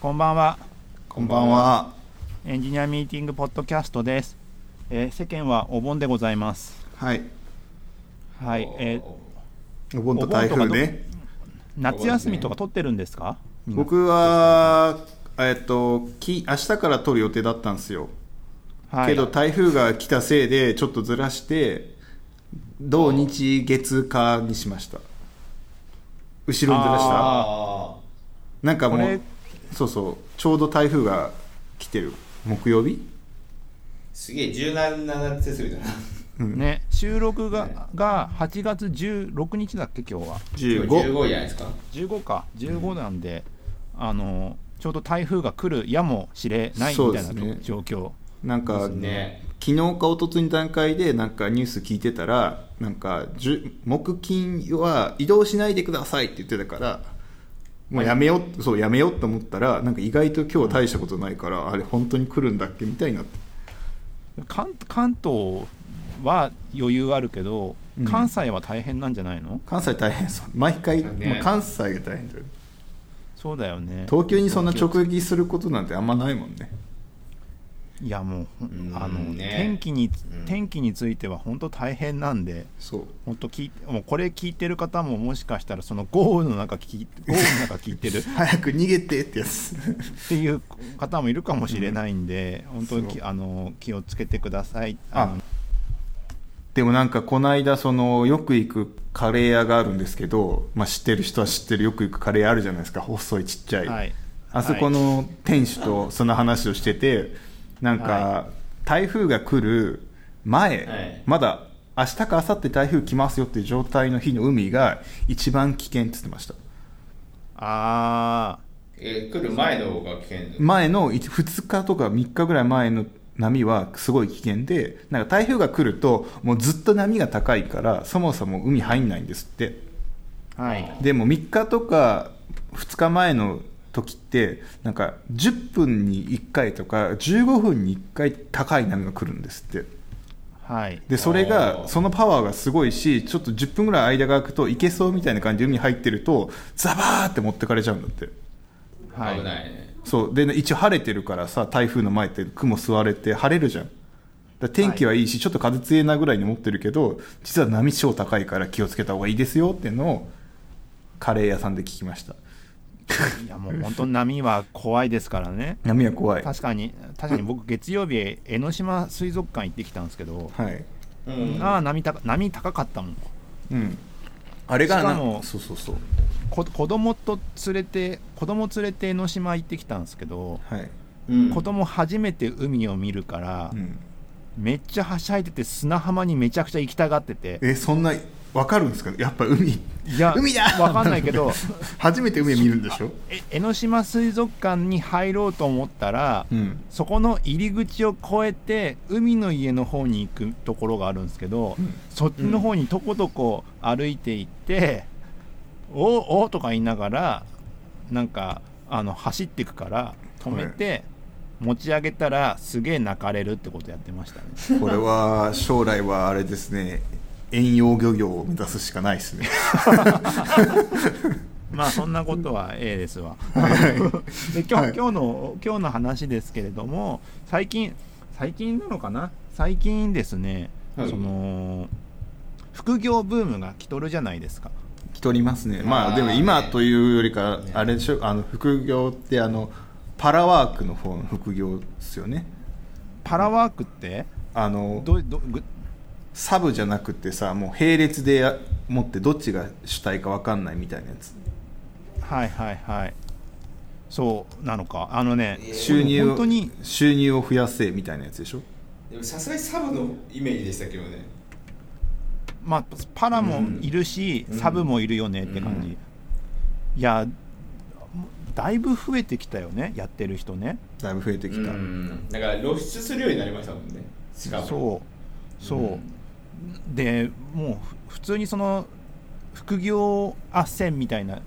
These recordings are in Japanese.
こんばんは。こんばんは。エンジニアミーティングポッドキャストです。えー世間はお盆でございます。はい。はい。えーお盆と台風ね。夏休みとか取ってるんですか？僕は、えっと、き明日から撮る予定だったんですよ。はい。けど台風が来たせいでちょっとずらして、土日月火にしました。後ろにずらしたあなんかもう、そうそう、ちょうど台風が来てる。木曜日ーすげえ柔軟な夏休みだなね収録がが8月16日だっけ今日は。?15。15じゃないですか15か15なんで、あのちょうど台風が来るやもしれないみたいなね状況。なんか、ね昨日か一昨日の段階でなんかニュース聞いてたらなんかじゅ木金は移動しないでくださいって言ってたからもうやめよう、そうやめようと思ったらなんか意外と今日大したことないから、あれ本当に来るんだっけみたいになって。関関東は余裕あるけど、うん。関西は大変なんじゃないの？関西大変そう。毎回、ね。まあ関西が大変だよ。そうだよね。東京にそんな直撃することなんてあんまないもんねいやもううんあの、ね。天気にうん。天気については本当大変なんでそう。本当聞いてもうこれ聞いてる方ももしかしたらその豪雨の中聞い 豪雨の中聞いてる？早く逃げてってやつ。っていう方もいるかもしれないんで、本当にそう。きあの気をつけてください。あ。の。でもなんかこの間そのよく行くカレー屋があるんですけど、まあ、知ってる人は知ってるよく行くカレー屋あるじゃないですか。細いちっちゃい、はい。あそこの店主とその話をしててなんはか台風が来る前、はい。まだ明日か明後日台風来ますよっていう状態の日の海が一番危険って言ってました。あえー来る前の方が危険前の2日とか3日ぐらい前の波はすごい危険でなんか台風が来るともうずっと波が高いからそもそも海入んないんですって。あはい。でも3日とか2日前の時ってなんか10分に1回とか15分に1回高い波が来るんですって。はい。でそれがそのパワーがすごいしちょっと10分ぐらい間が空くといけそうみたいな感じで海入ってるとザバーって持ってかれちゃうんだって。はい。危ないね。そう。で一応晴れてるからさ台風の前って雲吸われて晴れるじゃん。だから天気はいいし、ちょっと風強いなぐらいに思ってるけど実は波超高いから気をつけた方がいいですよっていうのをカレー屋さんで聞きました いやもう本当に波は怖いですからね。波は怖い。確かに確かに僕月曜日江ノ島水族館行ってきたんですけど、はい。うん。ああ波高波高かったもん。うん。あれがなしかもそうそうそう。こ子供と連れて子供連れて江ノ島行ってきたんですけど、はい、うん。子供初めて海を見るから、うん、めっちゃはしゃいでて砂浜にめちゃくちゃ行きたがってて。えそんなわかるんですか？やっぱ海。いや海だ！わかんないけど。初めて海見るんでしょ？え江ノ島水族館に入ろうと思ったら、うん。そこの入り口を越えて海の家の方に行くところがあるんですけど、うん。そっちの方にとことこ歩いて行って「おお」とか言いながらなんかあの走っていくから止めて、持ち上げたらすげえ泣かれるってことやってましたね。これは将来はあれですね遠洋漁業を目指すしかないですね。まあそんなことは A ですわ。で今日,、はい。今日の今日の話ですけれども最近最近なのかな？最近ですね、はい。その副業ブームが来とるじゃないですか。来とりますね。まあでも今というよりかね。あれでしょ？あの副業ってあのパラワークの方の副業ですよね。パラワークって？あのどどぐサブじゃなくてさもう並列でや持ってどっちが主体か分かんないみたいなやつ。はいはいはい。そうなのか。あのね収入を本当に収入を増やせみたいなやつでしょ？でもさすがにサブのイメージでしたけどね。まあパラもいるし、うん。サブもいるよねって感じ、うんいやだいぶ増えてきたよねやってる人ね。だいぶ増えてきた、うん。だから露出するようになりましたもんね。しかも。そう。そう、うんでもうふ普通にその副業斡旋みたいな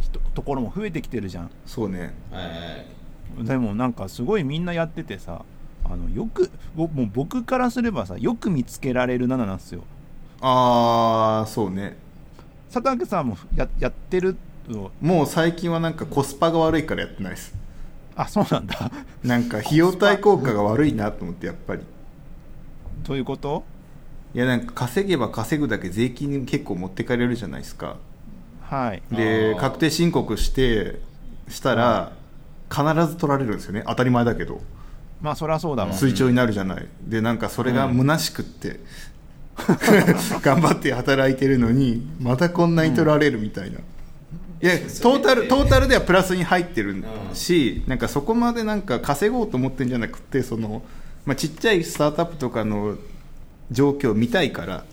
人ところも増えてきてるじゃん。そうね。でもなんかすごいみんなやっててさあのよくぼもう僕からすればさよく見つけられる7なんですよ。ああそうね。佐竹さんもややってる？のもう最近はなんかコスパが悪いからやってないです。あそうなんだ。なんか費用対効果が悪いなと思ってやっぱり。どういうこと？いやなんか稼げば稼ぐだけ税金結構持ってかれるじゃないですか。はい。で確定申告してしたら必ず取られるんですよね。当たり前だけど。まあそりゃそうだわ。追徴になるじゃない。でなんかそれが虚しくって、頑張って働いてるのにまたこんなに取られるみたいな、いやトータルトータルではプラスに入ってるし、なんかそこまでなんか稼ごうと思ってるんじゃなくてその、まあ、ちっちゃいスタートアップとかの状況を見たいから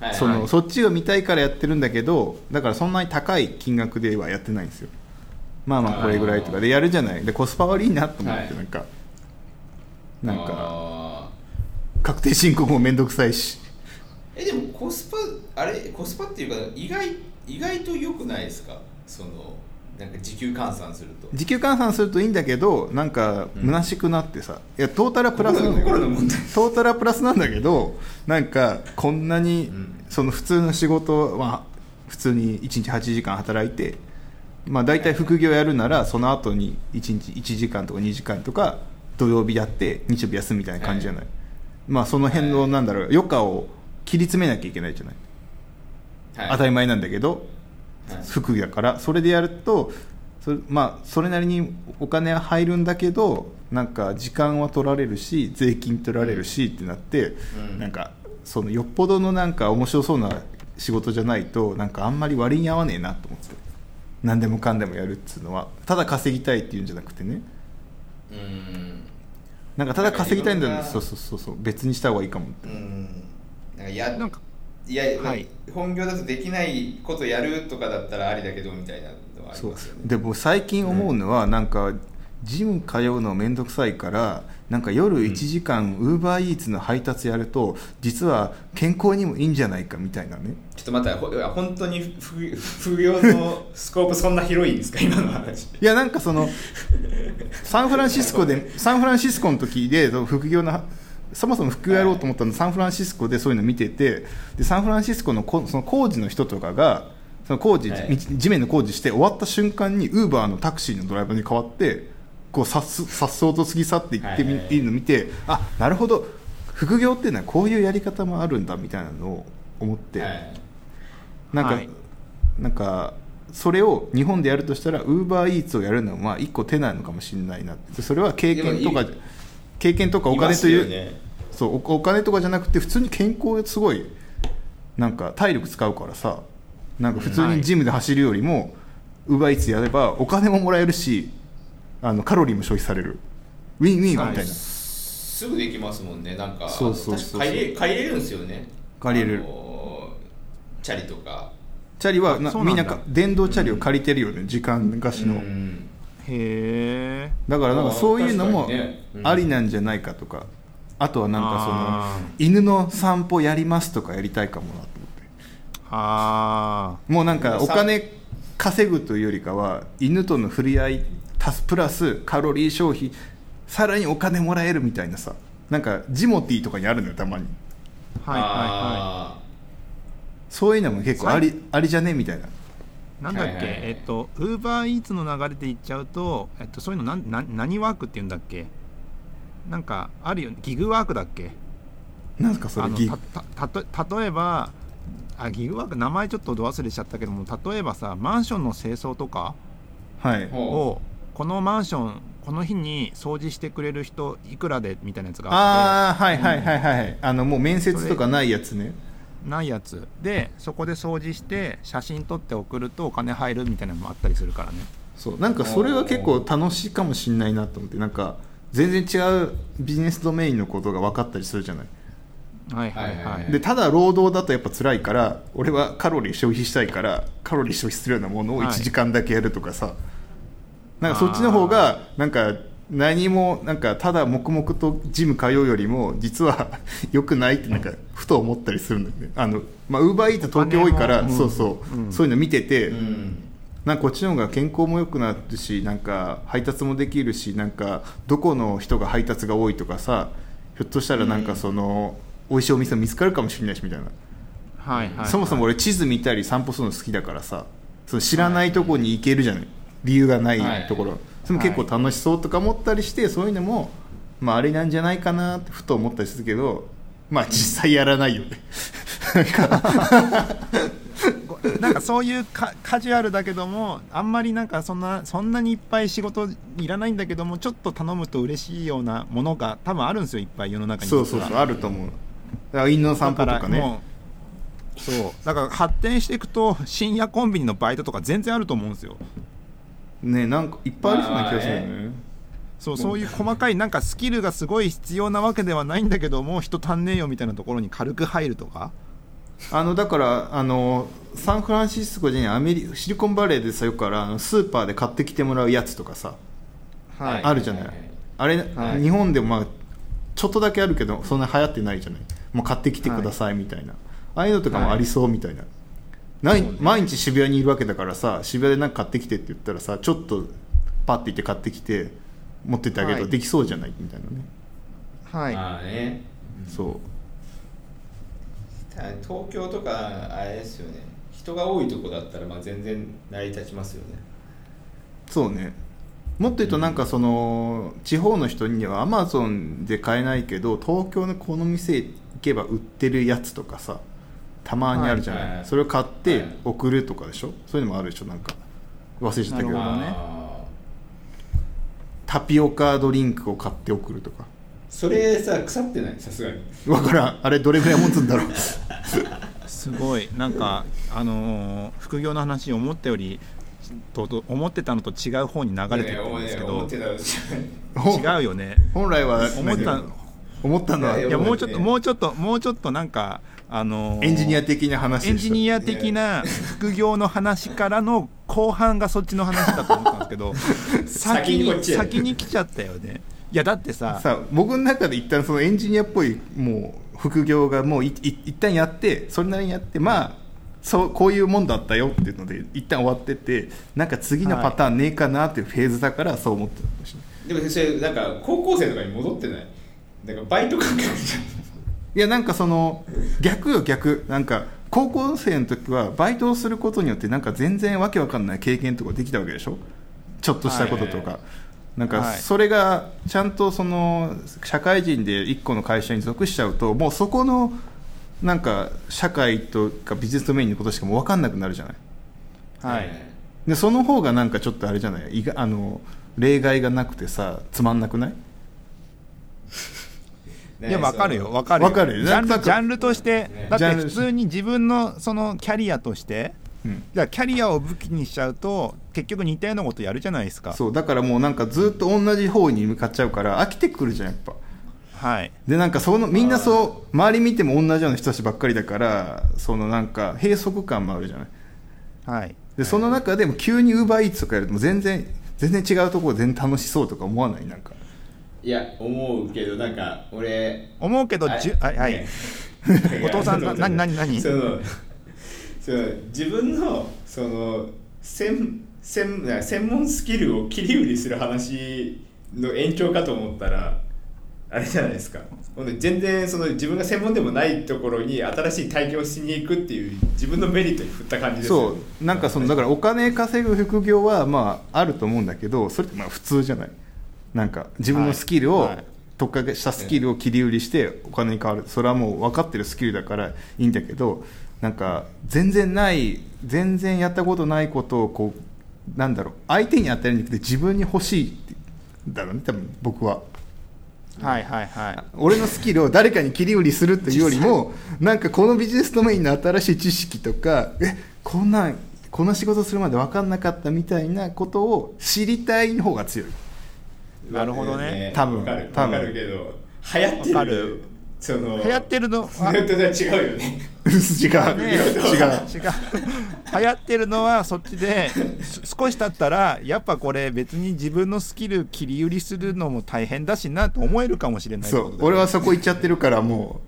はいそのそっちを見たいからやってるんだけどだからそんなに高い金額ではやってないんですよ。まあまあこれぐらいとか。でやるじゃない。でコスパ悪いなと思ってはい。なんか、なんかあ確定申告も面倒くさいし。ーえでもコスパあれ？コスパっていうか意外意外と良くないですか？そのなんか時給換算すると。時給換算するといいんだけどなんか虚しくなってさ、いやトータルはプラスなんだけどトータルはプラスなんだけどなんかこんなに、うん。その普通の仕事は普通に1日8時間働いてまあ大体副業やるならその後に1日1時間とか2時間とか土曜日やって日曜日休むみたいな感じじゃない、まあその辺のなんだろう余暇を切り詰めなきゃいけないじゃない。当たり前なんだけどはい。副業だからそれでやるとそれ,、まあ、それなりにお金は入るんだけどなんか時間は取られるし税金取られるしってなって、うん。なんかそのよっぽどのなんか面白そうな仕事じゃないとなんかあんまり割に合わねえなと思って。何でもかんでもやるっつうのは。ただ稼ぎたいっていうんじゃなくてね。うん。なんかただ稼ぎたいんだそうそうそうそう。別にした方がいいかもって。うん。なんかやなんかいや、はい。本業だとできないことやるとかだったらありだけどみたいなのはありそうますよね。でも最近思うのは、なんかジム通うの面倒くさいからなんか夜1時間ウーバーイーツの配達やると実は健康にもいいんじゃないかみたいなね。ちょっと待ってほ本当に副副業のスコープそんな広いんですか？今の話。いやなんかそのサンフランシスコで サンフランシスコの時で副業のそもそも副業やろうと思ったのサンフランシスコでそういうの見ててでサンフランシスコのこその工事の人とかがその工事、はい。道地面の工事して終わった瞬間にウーバーのタクシーのドライバーに変わってこうさっすさっそうと過ぎ去っていってみ、はい。い、るのを見てあなるほど。副業っていうのはこういうやり方もあるんだみたいなのを思って、はい。なんか、はい。なんかそれを日本でやるとしたらウーバーイーツをやるのはまあ一個手なのかもしれないなって。それは経験とか経験とかお金という、ね。そうおお金とかじゃなくて普通に健康すごいなんか体力使うからさなんか普通にジムで走るよりも、ウーバーイーツやればお金ももらえるしあのカロリーも消費される。ウィンウィンみたいな、すぐできますもんね。なんかそうそうそう借りれ借りれるんですよね。借りれる。チャリとか。チャリはみんなか電動チャリを借りてるよね、時間貸しの、うんへえだからなんかそういうのもありなんじゃないかとかあとはなんかそあの犬の散歩やりますとかやりたいかもなと思って。あもうなんかお金稼ぐというよりかは犬との触れ合い足すプラスカロリー消費さらにお金もらえるみたいなさなんかジモティーとかにあるのよたまに。あはいはいはあそういうのも結構ありありじゃね？みたいな。いなんだっけ、はいはい。はいえっとウーバーイーツの流れで言っちゃうと、えっと、そういうのなんなん何ワークって言うんだっけ？なんかあるよね。ギグワークだっけ？なんすかそれ？ギたたたと例えばあギグワーク名前ちょっとど忘れしちゃったけども例えばさマンションの清掃とかをこのマンションこの日に掃除してくれる人いくらで？みたいなやつがあっああはいはいはいはいあのもう面接とかないやつね。てないやつ。でそこで掃除して写真撮って送るとお金入るみたいなのもあったりするからね。そう。なんかそれは結構楽しいかもしれないなと思って。なんか全然違うビジネスドメインのことが分かったりするじゃない。はいはいはい、はいはいはいでただ労働だとやっぱ辛いから俺はカロリー消費したいからカロリー消費するようなものをはい。1時間だけやるとかさ、なんかそっちの方がなんか何もなんかただ黙々とジム通うよりも実は 良くないってなんかふと思ったりするんだよね。あのまあウーバーイーツ東京多いから、そうそう、うん。そういうの見てて、うん。なんかこっちの方が健康も良くなるしなんか配達もできるしなんかどこの人が配達が多いとかさひょっとしたらなんかその、美味しいお店見つかるかもしれないしみたいな、はいはいはい。そもそも俺地図見たり散歩するの好きだからさその知らないとこに行けるじゃない、理由がないところ、それも結構楽しそうとか思ったりして、そういうのも、まあ、あれなんじゃないかなってふと思ったりするけどまあ実際やらないよね。なんか そういうカカジュアルだけどもあんまりなんかそんなそんなにいっぱい仕事いらないんだけどもちょっと頼むと嬉しいようなものが多分あるんですよいっぱい世の中に。そうそうそうあると思う。だから犬の散歩とかね。そう。だから発展していくと深夜コンビニのバイトとか全然あると思うんですよねなんかいっぱいありそうな気がする。よね。そうそういう細かいなんかスキルがすごい必要なわけではないんだけども人足んねえよみたいなところに軽く入るとか？あのだからあのサンフランシスコにアメリシリコンバレーでさよくあるあのスーパーで買ってきてもらうやつとかさはい。あるじゃない、はいはいあれ、はい。日本でもまあちょっとだけあるけどそんな流行ってないじゃない？もう買ってきてくださいみたいな、ああいうのとかもありそうみたいな、ない毎日渋谷にいるわけだからさ渋谷で何か買ってきてって言ったらさちょっとパッて行って買ってきて持ってってあげるとはい。できそうじゃない？みたいなね、はい。まあね。そ東京とかあれですよね。人が多いとこだったらまあ全然成り立ちますよね。そうね。もっと言うとなんかその、地方の人にはアマゾンで買えないけど東京のこの店行けば売ってるやつとかさたまにあるじゃない、はいはい。それを買っはてい。送るとかでしょ？そういうのもあるでしょ？なんか忘れちゃったけど。ね。あタピオカドリンクを買って送るとか。ーそれさ腐ってない？さすがに。わからん。あれどれぐらい持つんだろう？すごい。なんかあのー副業の話思ったよりとと思ってたのと違う方に流れてるんですけど。違うよね。本来は思った。何思ったのはいやもうちょっとねもうちょっともうちょっとなんかあのーエンジニア的な話エンジニア的な副業の話からの後半がそっちの話だと思ったんですけど 先に先にこっちへ。先に来ちゃったよね。いやだってささあ僕の中で一旦そのエンジニアっぽいもう副業がもういい一旦やってそれなりにやってまあそうこういうもんだったよっていうので一旦終わっててなんか次のパターンねえかなっていうフェーズだからそう思ってたかもしれないでもそれなんか高校生とかに戻ってない？なんかバイト感覚じゃんいやなんかその逆よ逆。なんか高校生の時はバイトをすることによってなんか全然わけわかんない経験とかできたわけでしょ？ちょっとしたこととか、はい。なんかはい。それがちゃんとその社会人で一個の会社に属しちゃうともうそこのなんか社会とかビジネスメインのことしかもう分かんなくなるじゃない？はい。でその方がなんかちょっとあれじゃない？あの例外がなくてさつまんなくない？ねいやわかるよ。そのわかるよ。わかるよ。ジャンなんかルジャンルとしてねだって普通に自分のそのキャリアとしてうん。じゃあキャリアを武器にしちゃうと結局似たようなことやるじゃないですか。そう。だからもうなんかずっと同じ方に向かっちゃうから飽きてくるじゃんやっぱ。はい。でなんかそのみんなそう周り見ても同じような人たちばっかりだからそのなんか閉塞感もあるじゃない。はい。でその中でも急にウーバーイーツとかやると全然全然違うところ全然楽しそうとか思わない？なんかいや思うけどなんか俺思うけどじゅはいはい、ね。お父さん な何何？何そのその自分のその専専な専門スキルを切り売りする話の延長かと思ったらあれじゃないですか。全然その自分が専門でもないところに新しい体験をしに行くっていう自分のメリットに振った感じですよ。そねう。なんかそのだからお金稼ぐ副業はまああると思うんだけどそれってまあ普通じゃない？なんか自分のスキルを、はい。はい。特化したスキルを切り売りしてお金に変わる。それはもう分かってるスキルだからいいんだけどなんか全然ない全然やったことないことをこうなんだろう相手に与えるんじゃなくて自分に欲しいだろうね多分僕は。はいはいはい。俺のスキルを誰かに切り売りするというよりもなんかこのビジネスドメインの新しい知識とかえこんなんこの仕事するまで分かんなかったみたいなことを知りたい方が強いなるほどね。多分わかる。多分。わかるけど流行ってる。その流行ってるの？はそれとは違うよね。違う、ね違う。違う。流行ってるのはそっちです少し経ったらやっぱこれ別に自分のスキル切り売りするのも大変だしなと思えるかもしれないそう。俺はそこ行っちゃってるからも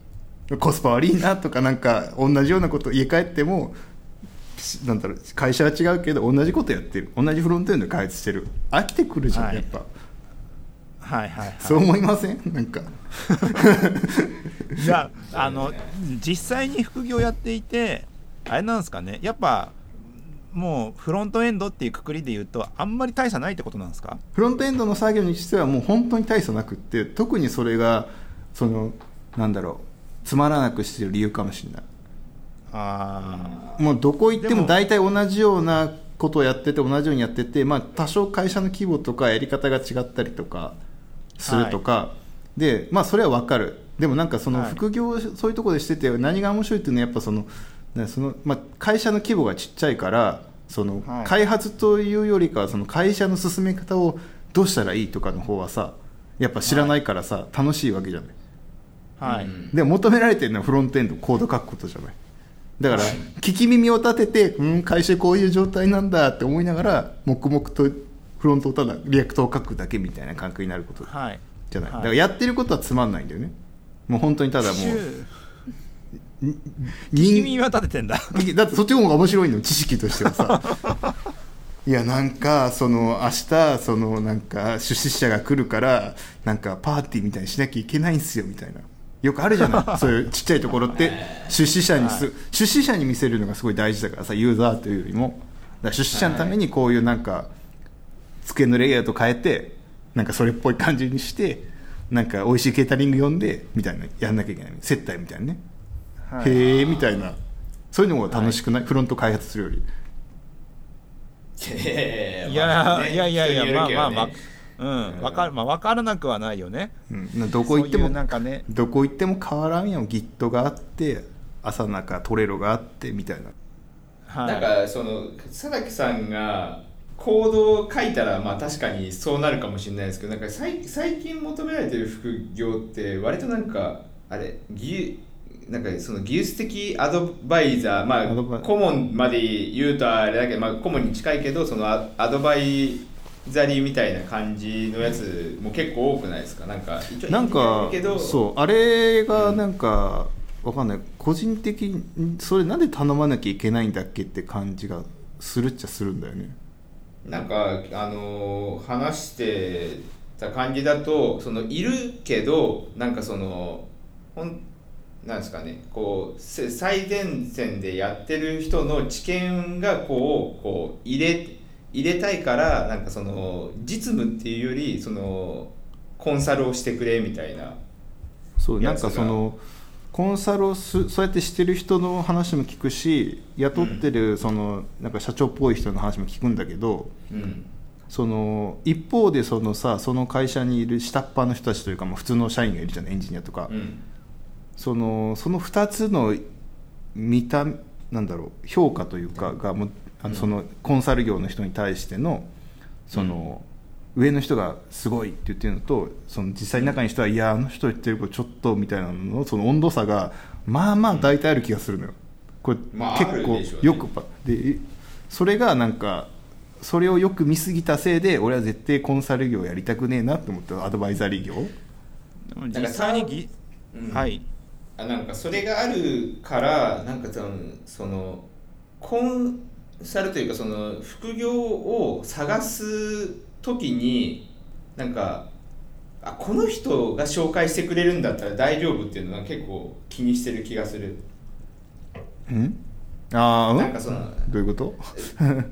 うコスパ悪いなとかなんか同じようなこと家帰ってもしなんだろう会社は違うけど同じことやってる。同じフロントエンドで開発してる。飽きてくるじゃん、はい。やっぱはいはいはい。そう思いません？なんか。いやあの実際に副業やっていてあれなんですかね？やっぱもうフロントエンドっていうくくりで言うとあんまり大差ないってことなんですか？フロントエンドの作業にしてはもう本当に大差なくって特にそれがそのなんだろうつまらなくしてる理由かもしれない。あもうどこ行っても大体同じようなことをやってて同じようにやってて、まあ、多少会社の規模とかやり方が違ったりとかするとか、でまあそれは分かる。でもなんかそのはい。副業をそういうところでしてて何が面白いっていうのはやっぱそのねその、まあ、会社の規模がちっちゃいからそのはい。開発というよりかはその会社の進め方をどうしたらいいとかの方はさやっぱ知らないからさ、楽しいわけじゃない。あはい、うん。でも求められてるのはフロントエンドコード書くことじゃない。だから聞き耳を立ててうん会社こういう状態なんだって思いながら黙々とフロントをただリアクトを書くだけみたいな感覚になることはい。じゃない、はい。だからやってることはつまんないんだよね。もう本当にただもう君は立ててんだ。だってそっちの方が面白いの知識としてはさ。いやなんかその明日そのなんか出資者が来るからなんかパーティーみたいにしなきゃいけないんですよみたいな。よくあるじゃない。そういうちっちゃいところって出資者にす、はい出資者に見せるのがすごい大事だからさユーザーというよりも。だ出資者のためにこういうなんか机のレイアウト変えてなんかそれっぽい感じにしてなんか美味しいケータリング呼んでみたいなやんなきゃいけない。接待みたいなね。はい。へえみたいな。そういうのが楽しくない、フロント開発するより。いやいやいやいや、まあまあまああうん。わかるまあ分からなくはないよね。うん、どこ行ってもなんかね。どこ行っても変わらんよ Git があって朝中トレロがあってみたいな。はい。なんかその佐々木さんがコードを書いたらまあ確かにそうなるかもしれないですけどなんか最最近求められてる副業って割となんかあれ技なんかその技術的アドバイザーまあ顧問まで言うとあれだけど、まあ、顧問に近いけどそのアアドバイザリーみたいな感じのやつも結構多くないですか？なんかなんかそう。あれがなんか、わかんない。個人的にそれなんで頼まなきゃいけないんだっけって感じがするっちゃするんだよねなんかあのー話してた感じだとそのいるけどなんかそのほんなんですかねこう最前線でやってる人の知見がこうこう入れ入れたいからなんかその実務っていうよりそのコンサルをしてくれみたいな。そうなんかそのコンサルをすそうやってしてる人の話も聞くし雇ってるそのなんか社長っぽい人の話も聞くんだけど、うん。その一方でそのさその会社にいる下っ端の人たちというか、まあ、普通の社員がいるじゃないエンジニアとか、うん。そのその2つの見たなんだろう評価というかがもうあのそのコンサル業の人に対してのその、上の人がすごいって言ってるのとその実際中に人はいやあの人言ってることちょっとみたいなののその温度差がまあまあ大体ある気がするのよ。これ、まあ結構よくパでそれがなんかそれをよく見すぎたせいで俺は絶対コンサル業やりたくねえなって思ってアドバイザリー業。でも実際にぎうん。はい。あなんかそれがあるからなんかそのそのコンサルというかその副業を探す時になんかあこの人が紹介してくれるんだったら大丈夫っていうのは結構気にしてる気がする。ん？ああうん？なんかそのどういうこと？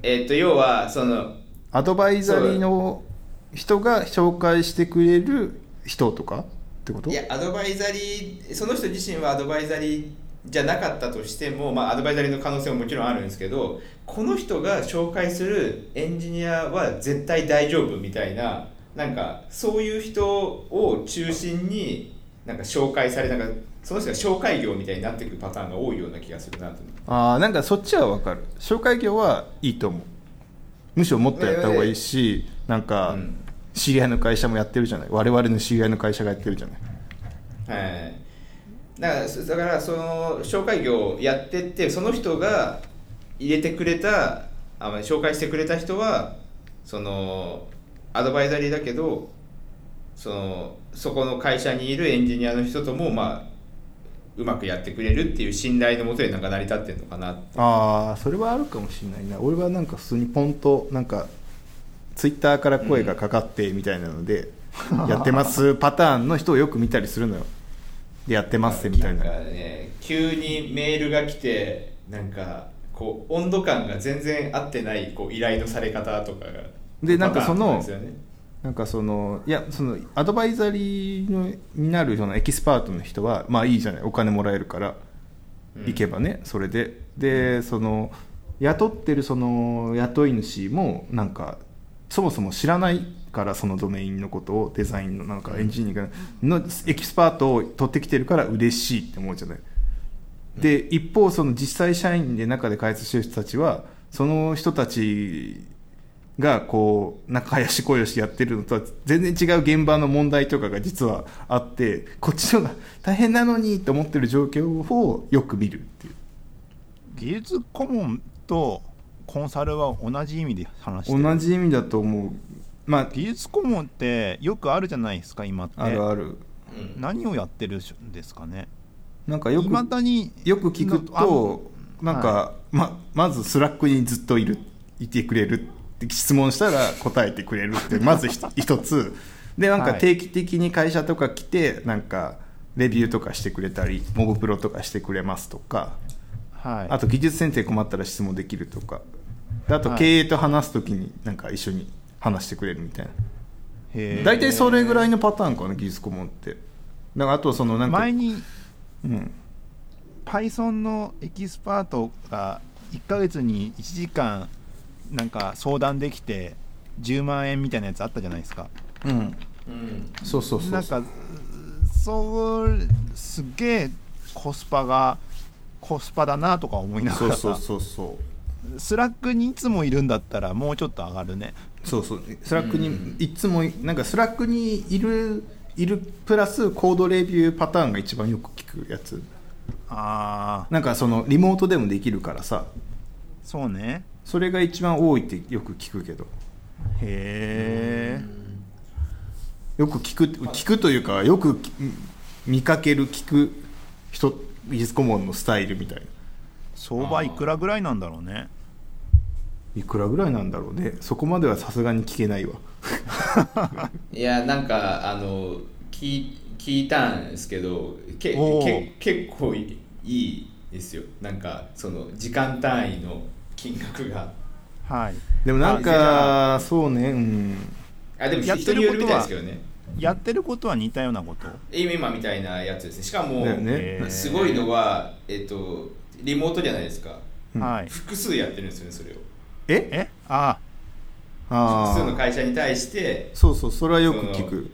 えっと要はそのアドバイザリーの人が紹介してくれる人とかってこと？いやアドバイザリーその人自身はアドバイザリーじゃなかったとしても、まあ、アドバイザリーの可能性ももちろんあるんですけどこの人が紹介するエンジニアは絶対大丈夫みたいななんかそういう人を中心になんか紹介されなんかその人が紹介業みたいになってくるパターンが多いような気がするなとああなんかそっちは分かる。紹介業はいいと思う。むしろもっとやった方がいいしなんかうん。知り合いの会社もやってるじゃない。我々の知り合いの会社がやってるじゃない。はい、だからそだからその紹介業をやってってその人が入れてくれたあ紹介してくれた人はそのアドバイザリーだけどそのそこの会社にいるエンジニアの人ともまあうまくやってくれるっていう信頼のもとでなんか成り立ってるのかなああそれはあるかもしれないな。俺はなんか普通にポンとなんかツイッターから声がかかってみたいなので、やってますパターンの人をよく見たりするのよでやってますみたいな。なんかね急にメールが来てなんかこう温度感が全然合ってないこう依頼のされ方とかがでなんかそのね。なんかそのいやそのアドバイザリーのになるそのエキスパートの人はまあいいじゃないお金もらえるからうん。行けばね、それで。でその雇ってるその雇い主もなんかそもそも知らないからそのドメインのことをデザインのなんかエンジニアのエキスパートを取ってきてるから嬉しいって思うじゃない。で一方その実際社員で中で開発してる人たちはその人たちがこう仲良しこよしやってるのとは全然違う現場の問題とかが実はあってこっちの方が大変なのにと思ってる状況をよく見るっていう。技術顧問とコンサルは同じ意味で話してる。同じ意味だと思うまあ技術顧問ってよくあるじゃないですか今って。あるある。うん。何をやってるんですかね。なんかよくいまだによく聞くとななんか、ままず Slack にずっといるいてくれるって質問したら答えてくれるって まずひ一つ。でなんかはい。定期的に会社とか来てなんかレビューとかしてくれたりモブプロとかしてくれますとか。はい。あと技術選定困ったら質問できるとか。であとはい。経営と話す時になんか一緒に話してくれるみたいな。大体それぐらいのパターンかな技術顧問って。だからあとそのなんか前にうん。Python のエキスパートが1ヶ月に1時間なんか相談できて10万円みたいなやつあったじゃないですか。うん。うん。そうそうそうなんかそうすっげえコスパがコスパだなとか思いながら。さそうそうそうそう。 Slack にいつもいるんだったらもうちょっと上がるねそうそう。 Slack にうんいつもなんか Slack にいるいるプラスコードレビューパターンが一番よく聞くやつ。ああなんかそのリモートでもできるからさ。そうね。それが一番多いってよく聞くけど。へえよく聞く聞くというかよくき見かける聞く人技術顧問のスタイルみたいな。相場いくらぐらいなんだろうねいくらぐらいなんだろうね。そこまではさすがに聞けないわ。いやなんかあの聞聞いたんですけどけけ結構いいいですよ。なんかその時間単位の金額が。はい。でもなんあかそうねうん。あでもやってる人によるみたいですけどね。やってることは似たようなこと？今今みたいなやつですね。しかも、ね。すごいのはえっとリモートじゃないですか。うん。はい複数やってるんですよねそれをえ？え？ああ。複数のあ会社に対してそうそうそれはよく聞く。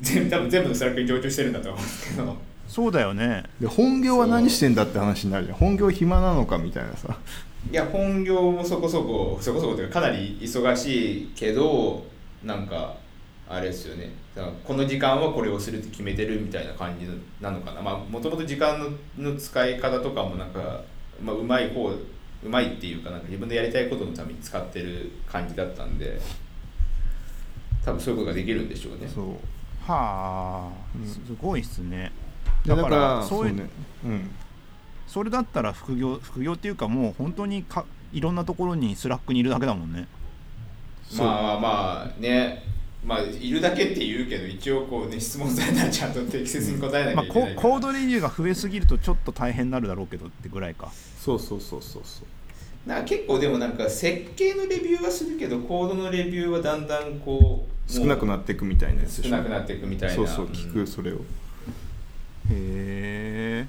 全部多分全部の Slack に常駐してるんだと思うんですけど。そうだよね。で本業は何してんだって話になるじゃん。本業暇なのかみたいなさ。いや本業もそこそこそこそこというかかなり忙しいけどなんかあれですよね。この時間はこれをするって決めてるみたいな感じなのかな。まあもともと時間のの使い方とかもなんか、まあ、うまい方うまいっていうかなんか自分でやりたいことのために使ってる感じだったんで多分そういうことができるんでしょうね。そう。はあ、うんすごいっすね。でだからそういうね。うん。それだったら副業副業っていうかもう本当にかいろんなところに Slack にいるだけだもんね。まあまあね。まあいるだけって言うけど一応こうね質問されたらちゃんと適切に答えなまあ、コきゃいけないから、コードレビューが増えすぎるとちょっと大変になるだろうけどってぐらいかそうそうそうそうそう。なんか結構でもなんか設計のレビューはするけどコードのレビューはだんだんこう少なくなっていくみたいなやつ少なくなっていくみたいな。そうそううん聞くそれを、へえ。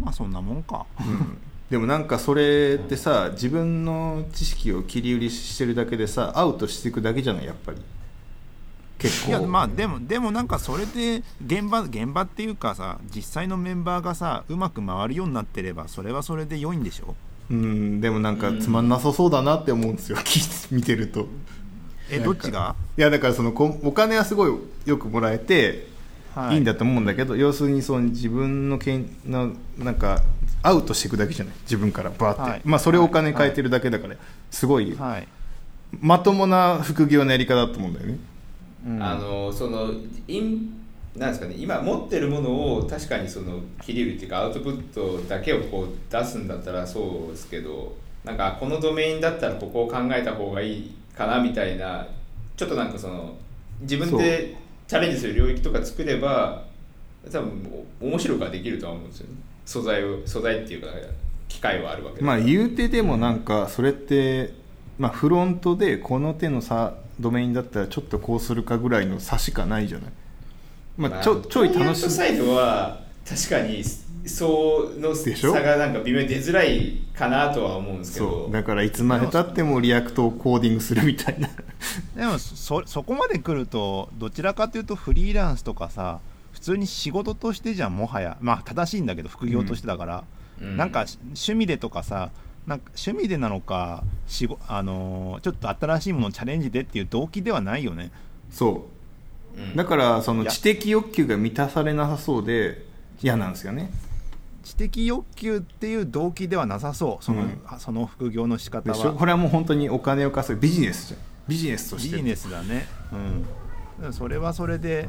まあそんなもんか。うん。でもなんかそれってさ自分の知識を切り売りしてるだけでさアウトしていくだけじゃないやっぱり結構。いやまあでもでもなんかそれで現場現場っていうかさ実際のメンバーがさうまく回るようになってればそれはそれで良いんでしょ？うんでもなんかつまんなさそうだなって思うんですよ。見てると。えどっちが、いやだからそのこお金はすごいよくもらえてはい。いんだと思うんだけど、要するにその自分のけんのなんかアウトしていくだけじゃない？自分からバーって、はい。まあそれをお金変えてるだけだから、すごい。はい、まともな副業のやり方だと思うんだよね。うんあのそのインなんですかね今持ってるものを確かにその切り売りっていうかアウトプットだけをこう出すんだったらそうですけどなんかこのドメインだったらここを考えた方がいいかなみたいなちょっとなんかその自分でチャレンジする領域とか作れば多分お面白くはできるとは思うんですよね。素材を素材っていうか機会はあるわけだまあ言うてでもなんかそれって、まあ、フロントでこの手のさドメインだったらちょっとこうするかぐらいの差しかないじゃない、まあ、ちょちょい楽しトサイドは確かにそうのでしょ？差がなんか微妙に出づらいかなとは思うんですけそどう。だからいつまでたっても React をコーディングするみたいな。でもそそこまで来るとどちらかというとフリーランスとかさ普通に仕事としてじゃんもはや。まあ正しいんだけど副業としてだから、うん。なんかし趣味でとかさなんか趣味でなのか仕事あのーちょっと新しいものをチャレンジでっていう動機ではないよね。そう。うん。だからその知的欲求が満たされなさそうで嫌なんですよね。知的欲求っていう動機ではなさそう。その,、うん。あその副業の仕方でしょ？はこれはもう本当にお金を稼ぐビジネスじゃん。ビジネスとして。ビジネスだね。うん。それはそれで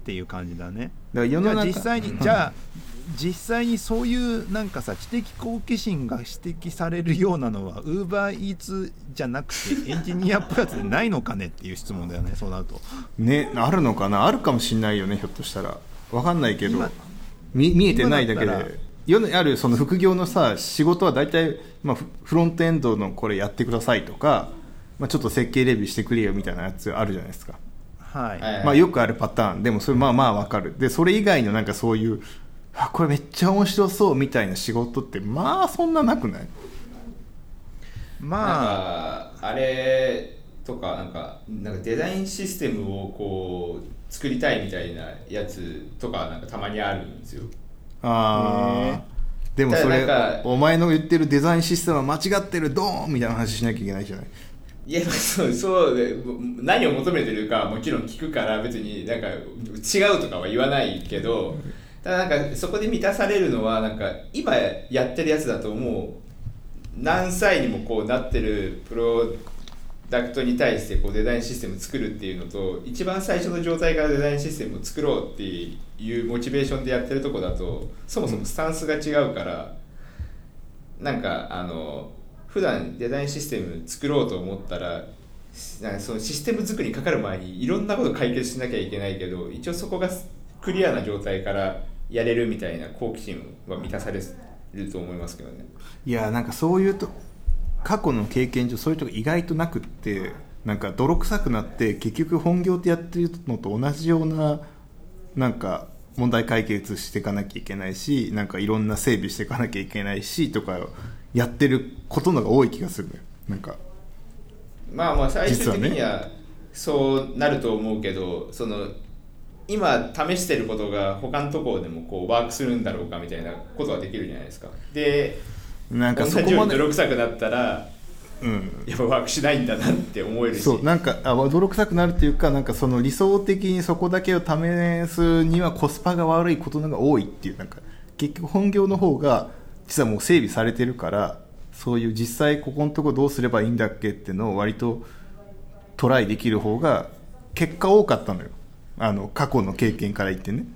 っていう感じだね。だから世の中じゃあ実際にじゃあ 実際にそういうなんかさ知的好奇心が指摘されるようなのはウーバーイーツじゃなくてエンジニアっぽいやつでないのかねっていう質問だよねそうなると。ねあるのかな？あるかもしれないよねひょっとしたら。わかんないけど。今見見えてないだけで。世にあるその副業のさ仕事は大体、まあ、フフロントエンドのこれやってくださいとか、まあ、ちょっと設計レビューしてくれよみたいなやつあるじゃないですか、はい、はい。まあ、よくあるパターン。でもそれまあまあわかる。でそれ以外のなんかそういうあこれめっちゃ面白そうみたいな仕事ってまあそんななくない？まあ。あれとかなんかなんかデザインシステムをこう作りたいみたいなやつとかなんかたまにあるんですよ。あー。でもそれお前の言ってるデザインシステムは間違ってるドーンみたいな話しなきゃいけないじゃない？いやまあそうそうでも何を求めてるかはもちろん聞くから別になんか違うとかは言わないけどただなんかそこで満たされるのはなんか今やってるやつだともう。何歳にもこうなってるプロダクトに対してこうデザインシステム作るっていうのと一番最初の状態からデザインシステムを作ろうっていうモチベーションでやってるとこだとそもそもスタンスが違うからなんかあの普段デザインシステム作ろうと思ったらなんかそのシステム作りにかかる前にいろんなこと解決しなきゃいけないけど一応そこがクリアな状態からやれるみたいな好奇心は満たされると思いますけどね。いやなんかそういうと過去の経験上そういうとこ意外となくってなんか泥臭くなって結局本業ってやってるのと同じようななんか問題解決していかなきゃいけないしなんかいろんな整備していかなきゃいけないしとかやってることのが多い気がするなんか。まあまあ最終的にはそうなると思うけど、その今試してることが他のところでもこうワークするんだろうかみたいなことはできるじゃないですか。でなんかそこまで泥臭くなったらうん。やっぱワークしないんだなって思えるし。そうなんかあ泥臭くなるっていうかなんかその理想的にそこだけを試すにはコスパが悪いことのが多いっていうなんか結局本業の方が実はもう整備されてるからそういう実際ここのとこどうすればいいんだっけっていうのを割とトライできる方が結果多かったのよあの過去の経験から言ってね。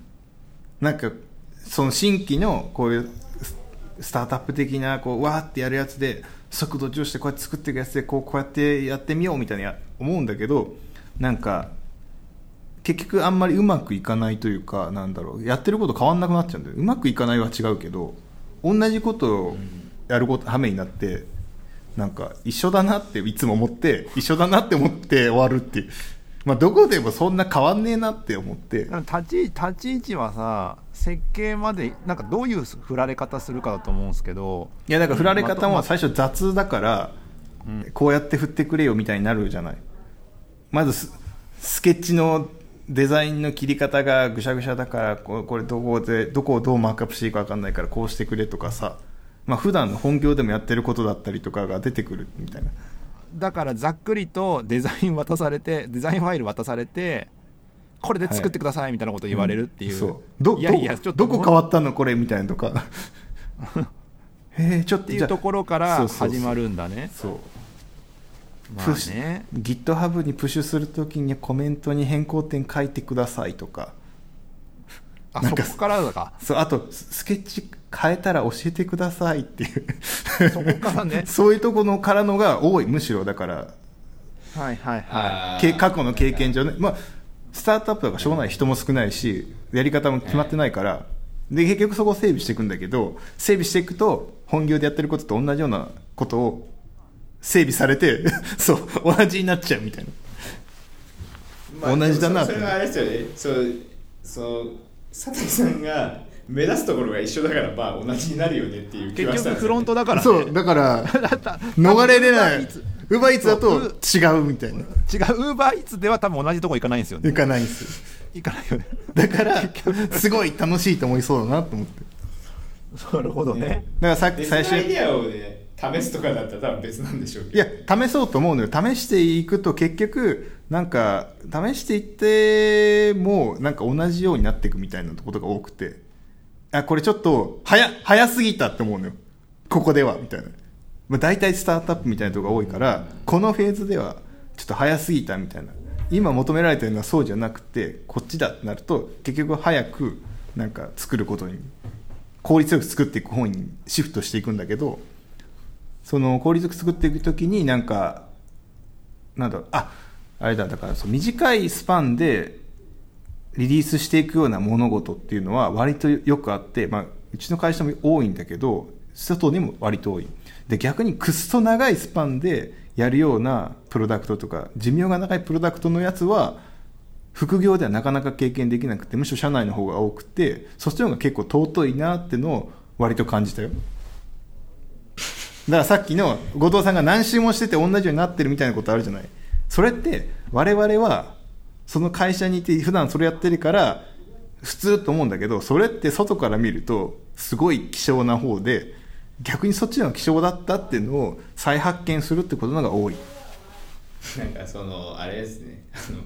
なんかその新規のこういうスタートアップ的なこうわーってやるやつで速度重視してこうやって作っていくやつでこうこうやってやってみようみたいな思うんだけどなんか結局あんまりうまくいかないというかなんだろうやってること変わんなくなっちゃうんだよ。うまくいかないは違うけど同じことをやることはめになってなんか一緒だなっていつも思って一緒だなって思って終わるっていう。まあどこでもそんな変わんねえなって思って。立ち立ち位置はさ設計までなんかどういう振られ方するかだと思うんですけど。いやだから振られ方もま最初雑だから、こうやって振ってくれよみたいになるじゃない。まずススケッチのデザインの切り方がぐしゃぐしゃだからこれどこでどこをどうマークアップしていいか分かんないからこうしてくれとかさ。まあ普段の本業でもやってることだったりとかが出てくるみたいなだからざっくりとデザイン渡されてデザインファイル渡されてこれで作ってくださいみたいなこと言われるっていう、そう。どいやいやちょっとどどこ変わったのこれみたいなとか。へえちょっとっていうところから始まるんだね。そう。まあね。GitHub にプッシュするときにコメントに変更点書いてくださいとか。あそこからだか。そうあとススケッチ変えたら教えてくださいっていう。そこからね。そういうところからのが多いむしろだから。はいはいはあーけ過去の経験上ね、まあ、スタートアップだからしょうがない。人も少ないしやり方も決まってないから。で結局そこを整備していくんだけど整備していくと本業でやってることと同じようなことを整備されて そう同じになっちゃうみたいな。同じだなそそれはあれですよね。そうそう佐竹さんが目指すところが一緒だからまあ同じになるよねっていう気はしたんですよ結局フロントだからね。そうだから 逃れれない。ウーバーイーツだと違うみたいな。違うウーバーイーツでは多分同じとこ行かないんですよね。いかないんです。行かないよね。だからすごい楽しいと思いそうだなと思って。なるほどね。だからさっき別最初。のアイデアをね試すとかだったら多分別なんでしょうけいや試そうと思うのよ。試していくと結局なんか試していってもなんか同じようになっていくみたいなことが多くてあこれちょっと早早すぎたって思うのよ。ここではみたいな、まあ、大体スタートアップみたいなとこが多いからこのフェーズではちょっと早すぎたみたいな。今求められてるのはそうじゃなくてこっちだってなると結局早くなんか作ることに効率よく作っていく方にシフトしていくんだけどその効率よく作っていくときになんかなんだろうああれだだからそう短いスパンでリリースしていくような物事っていうのは割とよくあって、まあ、うちの会社も多いんだけど外にも割と多い。で逆にくっそ長いスパンでやるようなプロダクトとか寿命が長いプロダクトのやつは副業ではなかなか経験できなくてむしろ社内の方が多くてそっちの方が結構尊いなってのを割と感じたよ。だからさっきの後藤さんが何周もしてて同じようになってるみたいなことあるじゃない。それって我々はその会社にいて普段それやってるから普通と思うんだけどそれって外から見るとすごい希少な方で逆にそっちの希少だったっていうのを再発見するってことの方が多い。なんかそのあれですね。あの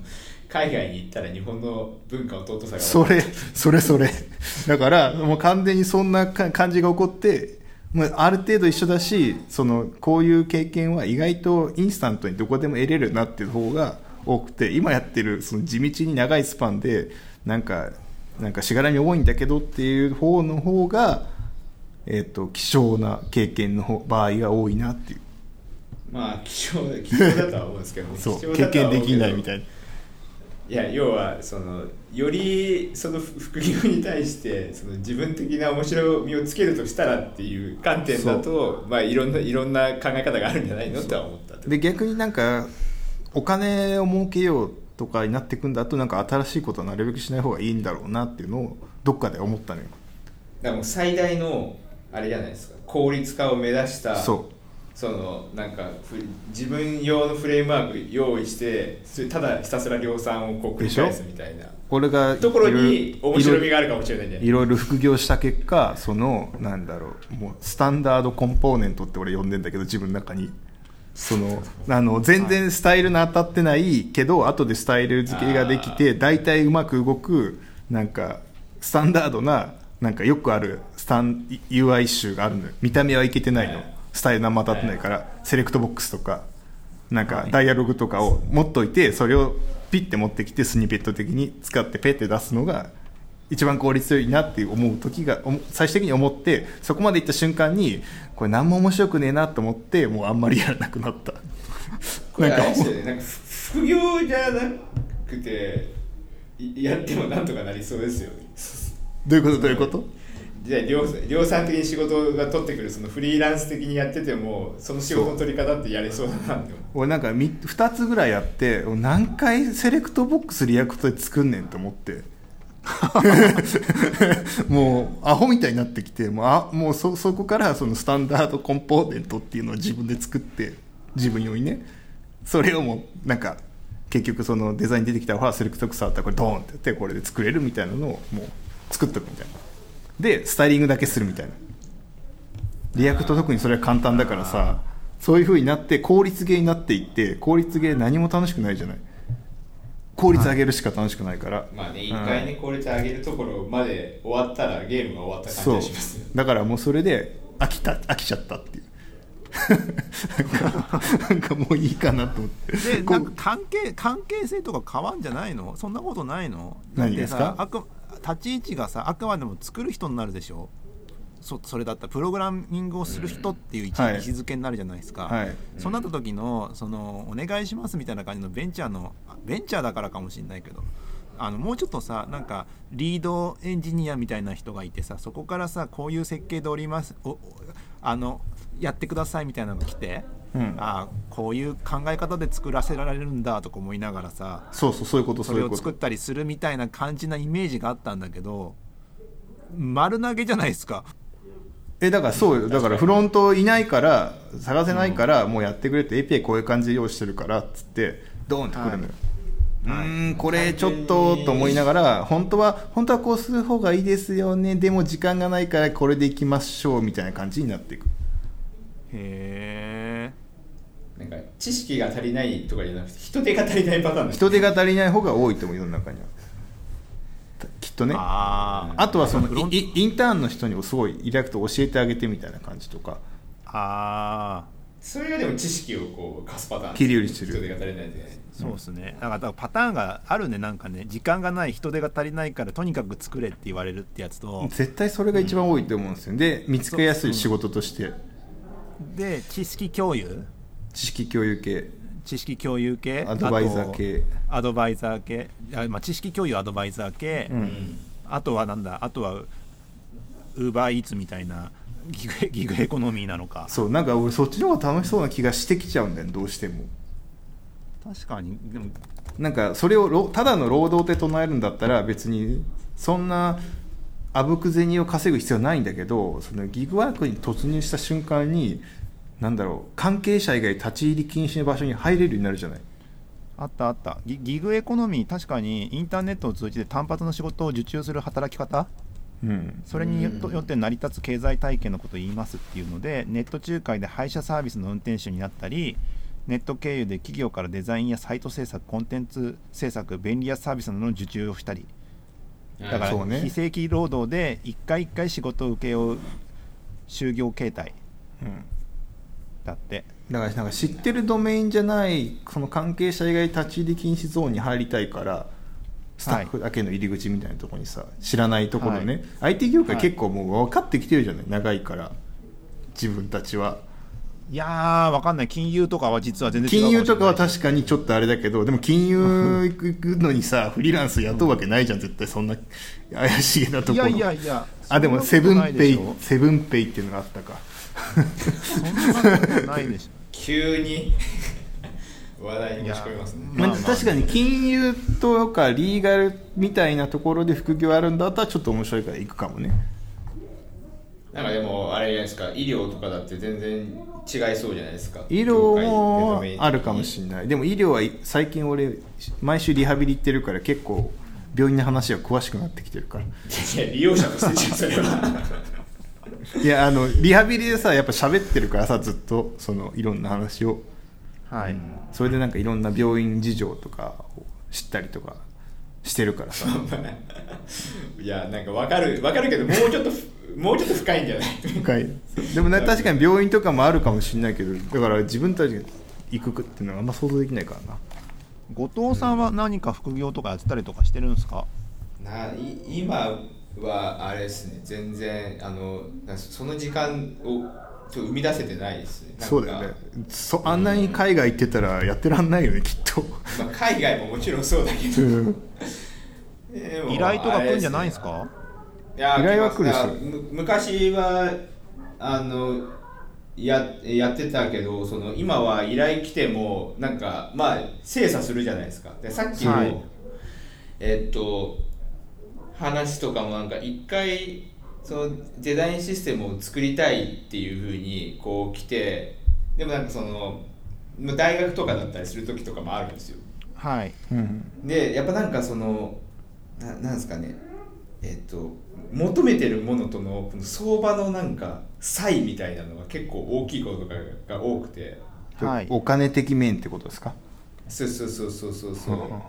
海外に行ったら日本の文化尊さがそれそれそれ。だからもう完全にそんなか感じが起こってもうある程度一緒だしそのこういう経験は意外とインスタントにどこでも得れるなっていう方が多くて今やってるその地道に長いスパンでなんかなんかしがらみ多いんだけどっていう方の方が、えっと希少な経験の方場合が多いなっていう。まあ希少希少だとは思うんですけどね。そう経験できないみたいな。いや要はそのよりその副業に対してその自分的な面白みをつけるとしたらっていう観点だとまあいろんないろんな考え方があるんじゃないの？とは思ったで逆になんかお金を儲けようとかになっていくんだとなんか新しいことはなるべくしない方がいいんだろうなっていうのをどっかで思ったのよ。だからもう最大のあれじゃないですか。効率化を目指したそう。そのなんかふ自分用のフレームワーク用意してそれただひたすら量産をこう繰り返すみたいな。これがところに面白みがあるかもしれないんじゃないいろいろ副業した結果そのなんだろうもうスタンダードコンポーネントって俺呼んでんだけど自分の中にそのあの全然スタイルの当たってないけど後でスタイル付けができて大体うまく動くなんかスタンダードななんかよくあるスタン UI 集があるのよ。見た目はいけてないの。はいスタイル何も当たってないからセレクトボックスとかなんかはい。ダイアログとかを持っといてそれをピッて持ってきてスニペット的に使ってペッて出すのが一番効率よいなって思う時が最終的に思ってそこまでいった瞬間にこれ何も面白くねえなと思ってもうあんまりやらなくなった。なんかですよね。なんか副業じゃなくていやってもなんとかなりそうですよね。どういうこと？どういうこと？じゃあ量量産的に仕事が取ってくるそのフリーランス的にやっててもその仕事の取り方ってやれそうだなって俺なんかみ2つぐらいやって何回セレクトボックス React で作んねんと思って もうアホみたいになってきてもうあもうそそこからそのスタンダードコンポーネントっていうのを自分で作って自分用にね。それをもうなんか結局そのデザイン出てきたらほらセレクトボックスあったらこれドーンってやってこれで作れるみたいなのをもう作っとくみたいな。でスタイリングだけするみたいな。 React 特にそれは簡単だからさそういう風になって効率ゲーになっていって効率ゲー何も楽しくないじゃない。効率上げるしか楽しくないから、まあね一回ね効率上げるところまで終わったらゲームが終わった感じそうがしますよだからもうそれで飽きた飽きちゃったっていう。なんかなんかもういいかなと思って。でなんか関係関係性とか変わんじゃないの？そんなことないの？何ですか？あく立ち位置がさあくまでも作る人になるでしょ？そそれだったらプログラミングをする人っていう位置づけになるじゃないですか、はい。そうなった時のそのお願いしますみたいな感じのベンチャーのあベンチャーだからかもしれないけどあのもうちょっとさなんかリードエンジニアみたいな人がいてさそこからさこういう設計でおりますおおあのやってくださいみたいなのが来て、うん。ああこういう考え方で作らせられるんだとか思いながらさそうそうそういうことそれを作ったりするみたいな感じなイメージがあったんだけど丸投げじゃないですかえだからそうよ。だからフロントいないから探せないからもうやってくれて API こういう感じで用意してるからっつってドーンってくるのよ、うーんこれちょっとと思いながら本当は本当はこうする方がいいですよね。でも時間がないからこれでいきましょうみたいな感じになっていく。へえなんか知識が足りないとかじゃなくて人手が足りないパターンです人手が足りない方が多いと思う世の中にはきっとね。あとはそのイイインターンの人にもすごいイラクト教えてあげてみたいな感じとか。あそれがでも知識をこう貸すパターン。切り売りしてる。人手が足りないんで。そうですね。だからだからパターンがあるねなんかね。時間がない人手が足りないからとにかく作れって言われるってやつと。絶対それが一番多いと思うんですよ。で見つけやすい仕事として。で知識共有。知識共有系知識共有系アドバイザー系。あとアドバイザー系。あ、まあ、知識共有アドバイザー系、うん。あとはなんだ？あとはウーバーイーツみたいなギグギグエコノミーなのか。そうなんか俺そっちの方が楽しそうな気がしてきちゃうんだよどうしても。確かに。でもなんかそれをろただの労働って唱えるんだったら別にそんなあぶく銭を稼ぐ必要はないんだけどそのギグワークに突入した瞬間になんだろう関係者以外立ち入り禁止の場所に入れるようになるじゃない。あったあった。ギギグエコノミー確かにインターネットを通じて単発の仕事を受注する働き方？うん。それによよって成り立つ経済体系のことを言いますっていうのでネット仲介で配車サービスの運転手になったりネット経由で企業からデザインやサイト制作コンテンツ制作便利やサービスなどの受注をしたり。だから非正規労働で一回一回仕事を請け負う就業形態。うんだって。だからなんか知ってるドメインじゃないその関係者以外立ち入り禁止ゾーンに入りたいからスタッフだけの入り口みたいなところにさ知らないところね、IT 業界結構もう分かってきてるじゃない長いから。自分たちは。いやーわかんない。金融とかは実は全然金融とかはか確かにちょっとあれだけどでも金融行くのにさフリーランス雇うわけないじゃん絶対そんな怪しげなところ。いいやいやいやあでもそセブンペイセブンペイっていうのがあったかそんなことないでしょ。急に。話題に込みますね。まあまあ、確かに金融とかリーガルみたいなところで副業あるんだったらちょっと面白いから行くかもね。なんかでもあれじゃないですか。医療とかだって全然違いそうじゃないですか。医療もあるかもしれない。でも医療はい最近俺毎週リハビリ行ってるから結構病院の話は詳しくなってきてるから。いや利用者としてそれはいやあのリハビリでさやっぱ喋ってるからさずっとそのいろんな話を。はい、それでなんかいろんな病院事情とかを知ったりとかしてるからさ。いやなんかわかるわかるけどもうちょっとふ もうちょっと深いんじゃない？深い。でもね 確かに病院とかもあるかもしれないけどだから自分たちが行くっていうのはあんま想像できないからな。後藤さんは何か副業とかやってたりとかしてるんですか？ない今はあれですね。全然あのなその時間をちょ生み出せてないですね。なんか。そうだよね。そあんなに海外行ってたらやってらんないよねきっと。まあ、海外ももちろんそうだけど。うん。依頼とか来るんじゃないんですあかいや依頼は来るでしょ昔はあのややってたけどその今は依頼来てもなんかまあ精査するじゃないですか。でさっきの、はい。えっと話とかもなんか一回そのデザインシステムを作りたいっていうふうにこう来てでもなんかそのまあ大学とかだったりする時とかもあるんですよ。はい。うんでやっぱなんかそのななんですかね。えっと求めてるものとのこの相場のなんか差異みたいなのが結構大きいことがが多くて。はい。お金的面ってことですか？そうそうそうそうそうそう。うん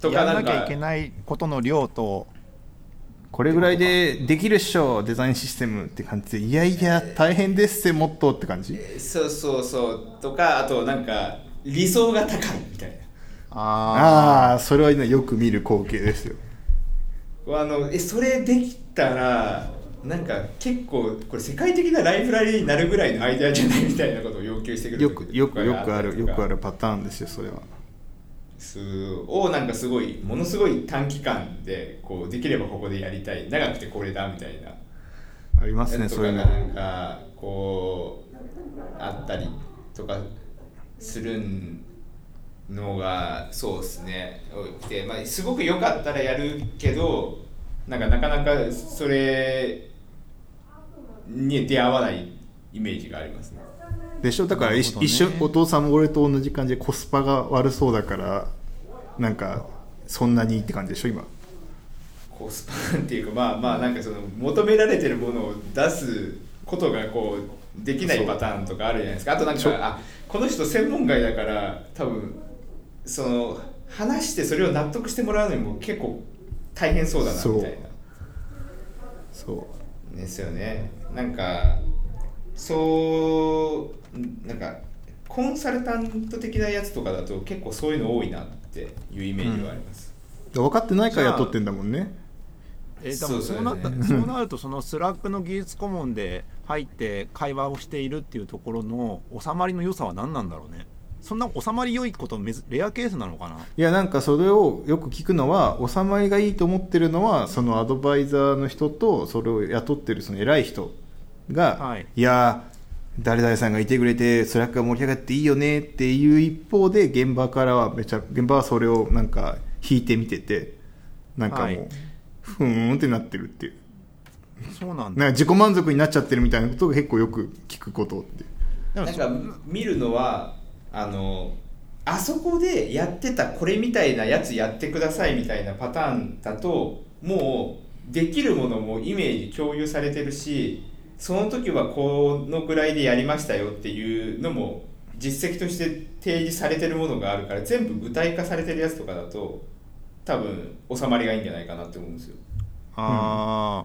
とやからなんかなきゃいけないことの量とこれぐらいでできるっしょデザインシステムって感じでいやいや大変ですってもっとって感じ？そうそうそう。とかあとなんか理想が高いみたいな。ああそれはねよく見る光景ですよ。あのえそれできたらなんか結構これ世界的なライブラリになるぐらいのアイデアじゃないみたいなことを要求してくるよくよくよくあるよくあるるパターンですよそれは。すをなんかすごいものすごい短期間でこうできればここでやりたい。長くてこれだみたいな。ありますねそういうの。かがなんかこうあったりとかするのがそうですね。で、まあ、すごく良かったらやるけどなんかなかなかそれに出会わないイメージがありますね。でしょ？だからね。一緒お父さんも俺と同じ感じでコスパが悪そうだからなんかそんなにって感じでしょ？今。コスパっていうかまあまあなんかその求められてるものを出すことがこうできないパターンとかあるじゃないですか。あとなんかあこの人専門外だから多分その話してそれを納得してもらうのにも結構大変そうだなみたいそう。なですよね。なんかそうなんかコンサルタント的なやつとかだと結構そういうの多いなっていうイメージはあります、で分かってないから雇ってんだもんね。えー、そでもうそうですね。そうなったそうなるとその Slack の技術顧問で入って会話をしているっていうところの収まりの良さは何なんだろうね。そんな収まり良いことめずレアケースなのかな？いやなんかそれをよく聞くのは収まりがいいと思ってるのはそのアドバイザーの人とそれを雇ってるその偉い人が、はい。いやー誰々さんがいてくれて Slack が盛り上がっていいよねっていう一方で現場からはめちゃ現場はそれをなんか引いてみててなんかもう、はい。ふーんってなってるっていう。そうなんだ。なんか自己満足になっちゃってるみたいなことが結構よく聞くことってなんか見るのはあのあそこでやってたこれみたいなやつやってくださいみたいなパターンだともうできるものもイメージ共有されてるしその時はこのぐらいでやりましたよっていうのも実績として提示されてるものがあるから全部具体化されてるやつとかだと多分収まりがいいんじゃないかなって思うんですよ。あ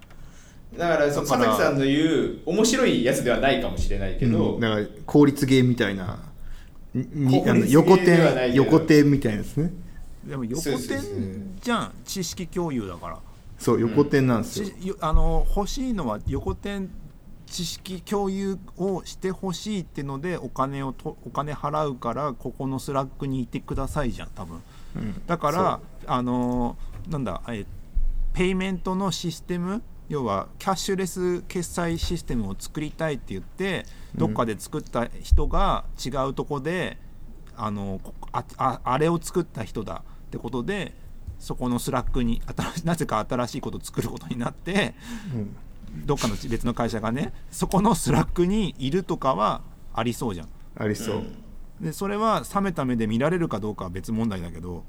だからその佐々木さんの言う面白いやつではないかもしれないけど、うん。だから効率ゲーみたいな横ではないけど。転横転みたいなですね。ーでも横そう転そうそうじゃん。知識共有だから。そう横転なんですよ、しよあの欲しいのは横転知識共有をしてほしいってのでお金をとお金払うからここの Slack にいてくださいじゃん多分。うん。だからあのなんだえペイメントのシステム要はキャッシュレス決済システムを作りたいって言ってどっかで作った人が違うとこであのこあああれを作った人だってことでそこの Slack に新しなぜか新しいことを作ることになってうんどっかの別の会社がねそこの Slack にいるとかはありそうじゃん。ありそう、でそれは冷めた目で見られるかどうかは別問題だけど。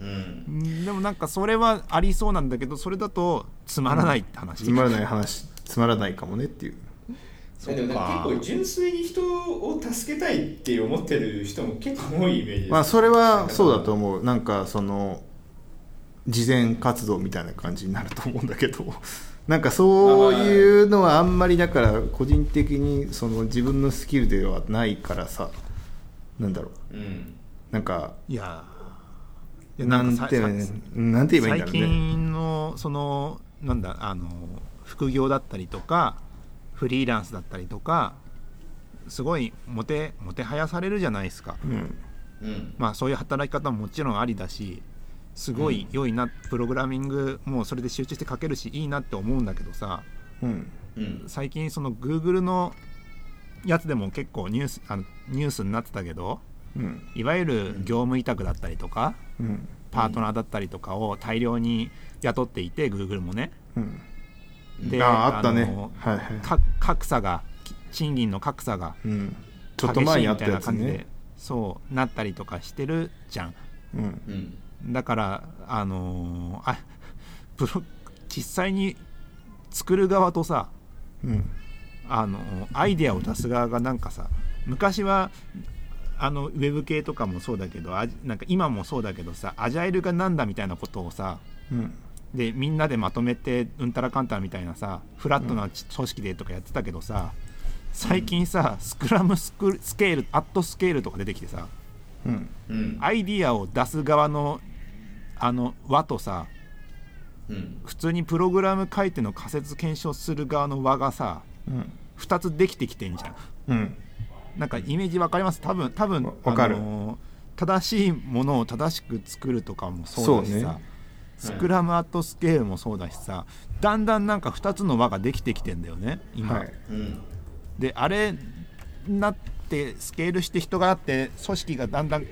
うん。うんでもなんかそれはありそうなんだけどそれだとつまらないって話、つまらない話。つまらないかもねっていう。でもなんか結構純粋に人を助けたいって思ってる人も結構多いイメージまあそれはそうだと思う。なんかその慈善活動みたいな感じになると思うんだけどなんかそういうのはあんまりだから個人的にその自分のスキルではないからさなんだろう。うんなん。かいやいやなんてなんて言えばいいんだ最ろうね。近のそのなんだあの副業だったりとかフリーランスだったりとかすごいもてもてはやされるじゃないですか、うん。うん。まあそういう働き方ももちろんありだしすごい良いな、プログラミングもうそれで集中して書けるしいいなって思うんだけどさ。うん。うん。最近その Google のやつでも結構ニュースあのニュースになってたけどうん。いわゆる業務委託だったりとかうん。パートナーだったりとかを大量に雇っていて Google もね。うん。であああったね。あのはいはい。か格差がき賃金の格差がうん。ちょっと前にあったやつ激しいみたいな感じでね。そうなったりとかしてるじゃん。うん。うんだからあのーあプロ実際に作る側とさうん。あのアイデアを出す側がなんかさ昔はあのウェブ系とかもそうだけどあなんか今もそうだけどさアジャイルがなんだみたいなことをさうん。でみんなでまとめてうんたらかんたらみたいなさフラットなち組織でとかやってたけどさ最近さスクラムスクスケールアットスケールとか出てきてさうん。うん。アイディアを出す側のあの輪とさうん。普通にプログラム書いての仮説検証する側の輪がさうん。2つできてきてんじゃん。うん。なんかイメージわかります？多分多分わわかる。あのー正しいものを正しく作るとかもそうだしさ、ね。スクラムアットスケールもそうだしさだんだんなんか2つの輪ができてきてんだよね今、はい。うんであれなってスケールして人があって組織がだんだん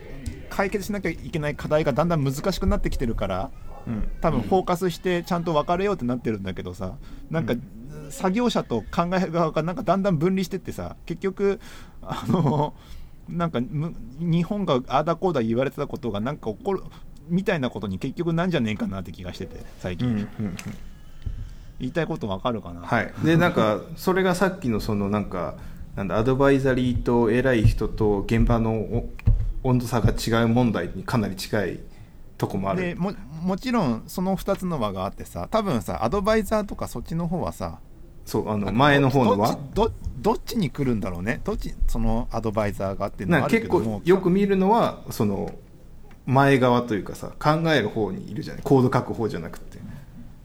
解決しなきゃいけない課題がだんだん難しくなってきてるからうん多分フォーカスしてちゃんと分かれようってなってるんだけどさなんか作業者と考える側がなんかだんだん分離してってさ結局あのなんかむ日本がああだこうだ言われてたことがなんか起こるみたいなことに結局なんじゃねえかなって気がしてて最近、うんうんうん。言いたいこと分かるかな、はい、でなんかそれがさっきのそのなんかなんだアドバイザリーと偉い人と現場のお温度差が違う問題にかなり近いとこもある。でももちろんその2つの輪があってさ多分さアドバイザーとかそっちの方はさそうあの前の方のはどっちどどっちに来るんだろうね？どっちそのアドバイザーがっていうのは結構よく見るのはその前側というかさ考える方にいるじゃない？コード書く方じゃなくて。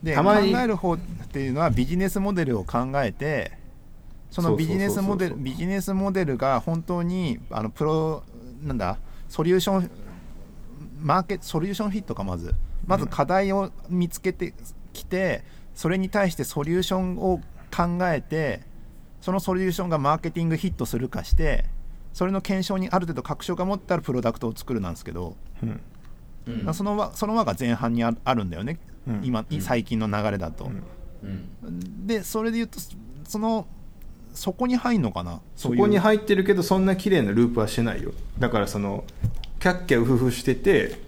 でたまに考える方っていうのはビジネスモデルを考えてそのビジネスモデルビジネスモデルが本当にあのプロなんだ？ソリューションマーケットソリューションフィットかまず。まず課題を見つけてきて、それに対してソリューションを考えてそのソリューションがマーケティングヒットするかしてそれの検証にある程度確証が持ったらプロダクトを作るなんですけど、うん。その輪その輪が前半にああるんだよね、うん。今最近の流れだと。でそれで言うとそのそこに入んのかな？そこにい入ってるけどそんな綺麗なループはしてないよ。だからそのキャッキャウフフしてて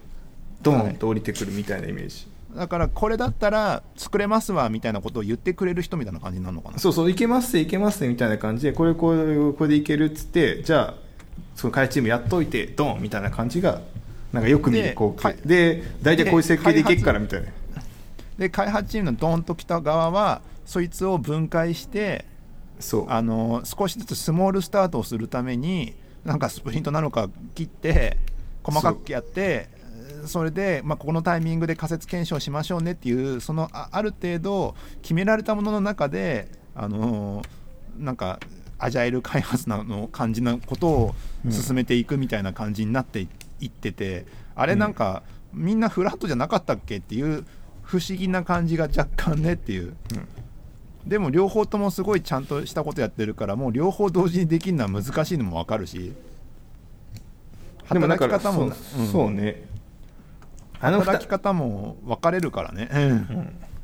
ドーンと降りてくるみたいなイメージ、うだからこれだったら作れますわみたいなことを言ってくれる人みたいな感じになるのかな？そうそういけますねいけますねみたいな感じでこれこれこれでいけるっつってじゃあその開発チームやっといてドンみたいな感じがなんかよく見るで光か景で大体こういう設計でいけっからみたいな。で開発チームのドンと来た側はそいつを分解してあの少しずつスモールスタートをするためになんかスプリントなのか切って細かくやってそれで、まあ、ここのタイミングで仮説検証しましょうねっていうそのあある程度決められたものの中であのなんかアジャイル開発なの感じなことを進めていくみたいな感じになっていってて、あれなんか、みんなフラットじゃなかったっけっていう不思議な感じが若干ねっていう。でも両方ともすごいちゃんとしたことやってるからもう両方同時にできるのは難しいのも分かるし働き方もそう,、ね。あの働き二方も分かれるからね、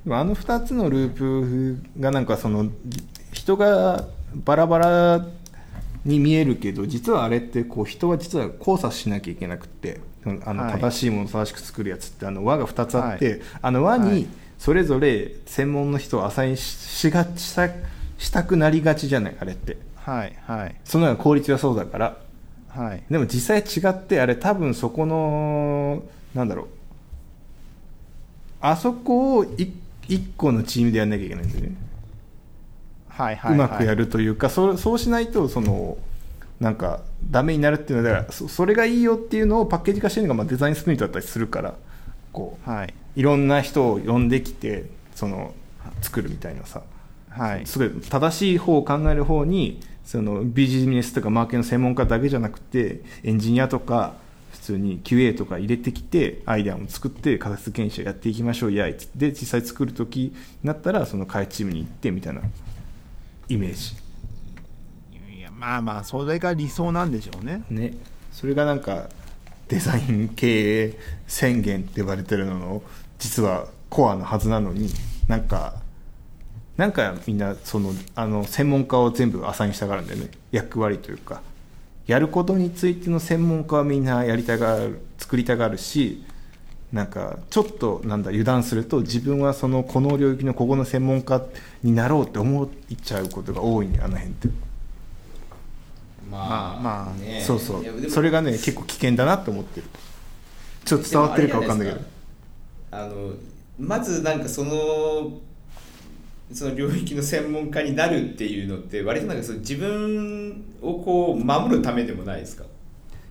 うん。あの2つのループがなんかその人がバラバラに見えるけど実はあれってこう人は実は交差しなきゃいけなくってあのはい。正しいものを正しく作るやつってあの輪が2つあって、はい。あの輪はい。にそれぞれ専門の人をアサインししがしたしたくなりがちじゃない？あれって。はいはい。その方が効率はそうだから。はい。でも実際違ってあれ多分そこのなんだろう。あそこをい一個のチームでやんなきゃいけないんですよね、はいはい。うまくやるというかそそうしないとそのなんかダメになるっていうのはだからそそれがいいよっていうのをパッケージ化してるのがまあデザインスプリントだったりするからこう。はいいろんな人を呼んできてその作るみたいなさ。はい。すごい正しい方を考える方にそのビジネスとかマーケの専門家だけじゃなくてエンジニアとか普通に QA とか入れてきてアイデアも作って仮説検証やっていきましょうやいっつって実際作る時になったらその開発チームに行ってみたいなイメージ。いやまあまあそれが理想なんでしょうね。ね。それがなんかデザイン経営宣言って呼ばれてるのの実はコアのはずなのになんかなんかみんなそのあの専門家を全部アサインしたがるんだよね役割というかやることについての専門家はみんなやりたがる作りたがるしなんかちょっとなんだ油断すると自分はそのこの領域のここの専門家になろうって思っちゃうことが多いねあの辺って。まあまあね。そうそう。それがね結構危険だなって思ってる。ちょっと伝わってるか分かんないけど。あのまずなんかそのその領域の専門家になるっていうのって割となんかその自分をこう守るためでもないですか？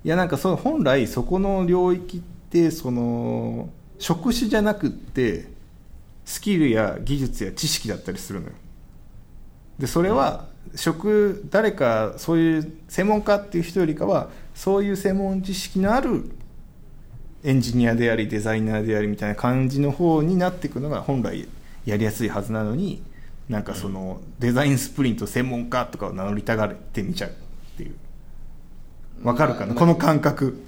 いやなんかその本来そこの領域ってその職種じゃなくってスキルや技術や知識だったりするのよ。でそれは職誰かそういう専門家っていう人よりかはそういう専門知識のあるエンジニアでありデザイナーでありみたいな感じの方になっていくのが本来やりやすいはずなのになんかそのデザインスプリント専門家とかを名乗りたがってみちゃうっていう。わかるかな、まあこの感覚。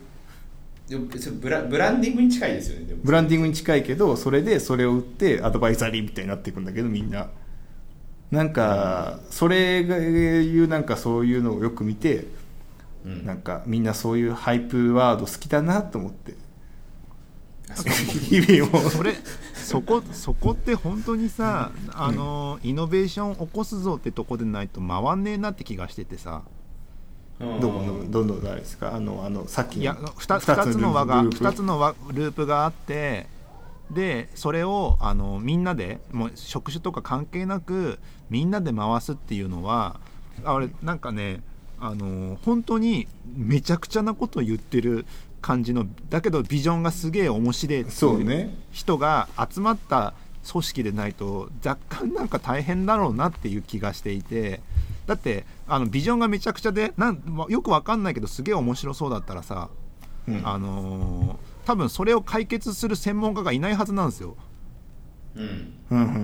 でもブラブランディングに近いですよねブランディングに近いけどそれでそれを売ってアドバイザリーみたいになっていくんだけどみんななんかそれがいうなんかそういうのをよく見てうん。なんかみんなそういうハイプワード好きだなと思って。日々をそれそこそこって本当にさあのイノベーション起こすぞってとこでないと回んねえなって気がしててさ。うん。どこのどんどん誰ですか？あのあのさっきのいや 2, 二つの輪がグループ。2つの輪ループがあってでそれをあのみんなでもう職種とか関係なくみんなで回すっていうのはあれなんかねあの本当にめちゃくちゃなことを言ってる感じのだけどビジョンがすげえ面白いっていそうね人が集まった組織でないと若干なんか大変だろうなっていう気がしていてだってあのビジョンがめちゃくちゃでなんまよくわかんないけどすげえ面白そうだったらさ、うんあのー多分それを解決する専門家がいないはずなんですよ。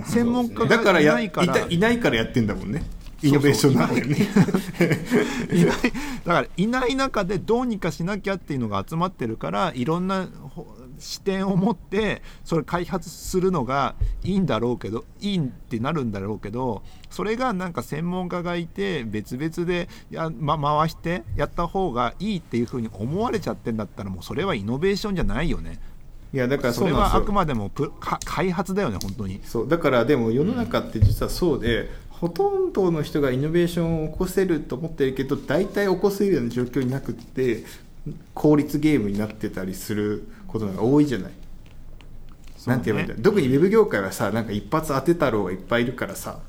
専門家がだからやいないから。いないからやってんだもんね。イノベーションなんだよね。いない。だからいない中でどうにかしなきゃっていうのが集まってるからいろんなほ視点を持ってそれ開発するのがいいんだろうけどいいってなるんだろうけどそれがなんか専門家がいて別々でや、ま、回してやった方がいいっていうふうに思われちゃってんだったらもうそれはイノベーションじゃないよね。いやだからそれはあくまでもプか開発だよね本当に。そうだからでも世の中って実はそうで、ほとんどの人がイノベーションを起こせると思ってるけど大体起こせるような状況になくって効率ゲームになってたりすることが多いじゃない。ねなんて言えばいいんだろう特にウェブ業界はさなんか一発当て太郎がいっぱいいるからさ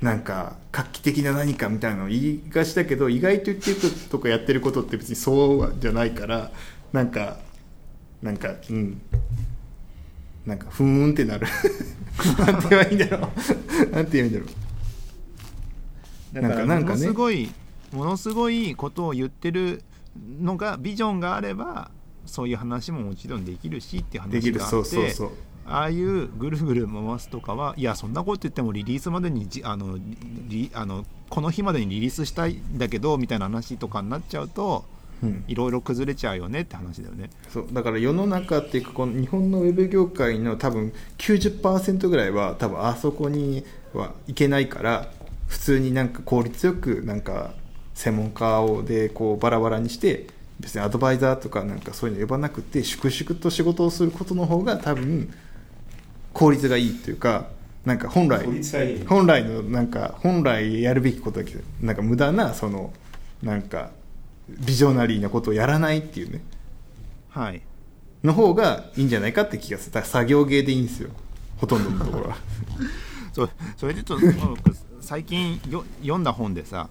なんか画期的な何かみたいなのを言いがちだけど意外と言ってるとかやってることって別にそうじゃないからなんかなんかうん。なんかふーんってなる。なんて言えばいいんだろう。なんて言えばいいんだろう。なんかなんかね。すごいものすごいことを言ってるのがビジョンがあればそういう話ももちろんできるしっていうできるそう話があってそうそうああいうぐるぐる回すとかはいやそんなこと言ってもリリースまでにじあのリあのこの日までにリリースしたいんだけどみたいな話とかになっちゃうとうんいろいろ崩れちゃうよねって話だよね。そう。だから世の中っていうかこの日本のウェブ業界の多分90%ぐらいは多分あそこにはいけないから普通になんか効率よくなんか専門家をでこうバラバラにして別にアドバイザーとかなんかそういうの呼ばなくて粛々と仕事をすることの方が多分効率がいいっていうかなんか本来本来のなんか本来やるべきことだけどなんか無駄なそのなんかビジョナリーなことをやらないっていうね。はい。の方がいいんじゃないかって気がする。だから作業芸でいいんですよ。ほとんどのところは。そそれでちょっと最近よ読んだ本でさ、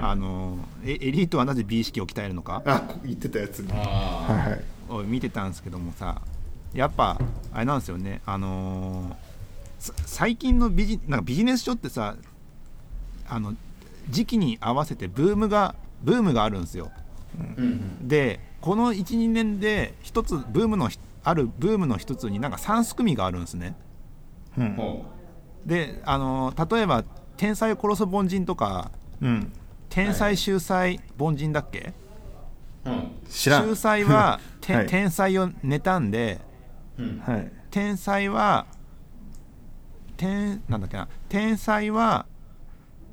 あのエエリートはなぜ美意識を鍛えるのか？あ言ってたやつ。ねはいあはい。を見てたんですけどもさやっぱあれなんですよね。あのーさ最近のビジなんかビジネス書ってさあの時期に合わせてブームがブームがあるんですよ。ーうん。でこの12年で一つブームのひあるブームの一つになんか3すくみがあるんですね。うう。んであのー例えば「天才を殺す凡人」とかうん「天才秀才凡人」だっけ、ううん。知らん。秀才は、てはい。天才を妬んでうん。はい。天才は天なんだっけな？天才は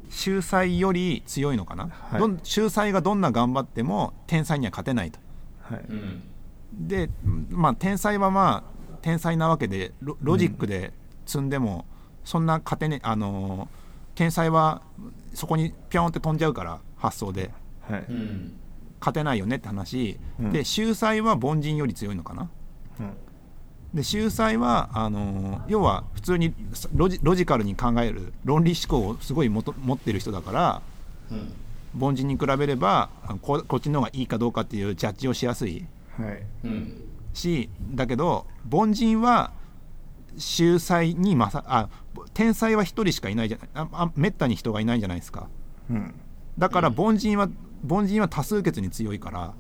秀才より強いのかな、はい。どん秀才がどんな頑張っても天才には勝てないと。はい。うん。でまあ天才はまあ天才なわけでロロジックで積んでもそんな勝てねあのー天才はそこにピョンって飛んじゃうから発想で。はい。うん。勝てないよねって話、うん。で秀才は凡人より強いのかな？うんで秀才はあのー要は普通にロジロジカルに考える論理思考をすごいもと持ってる人だからうん。凡人に比べればあここっちの方がいいかどうかっていうジャッジをしやすいはい。うんしだけど凡人は秀才に勝あ天才は一人しかいないじゃないああめったに人がいないじゃないですか。うん。だから凡人は凡人は多数決に強いからあ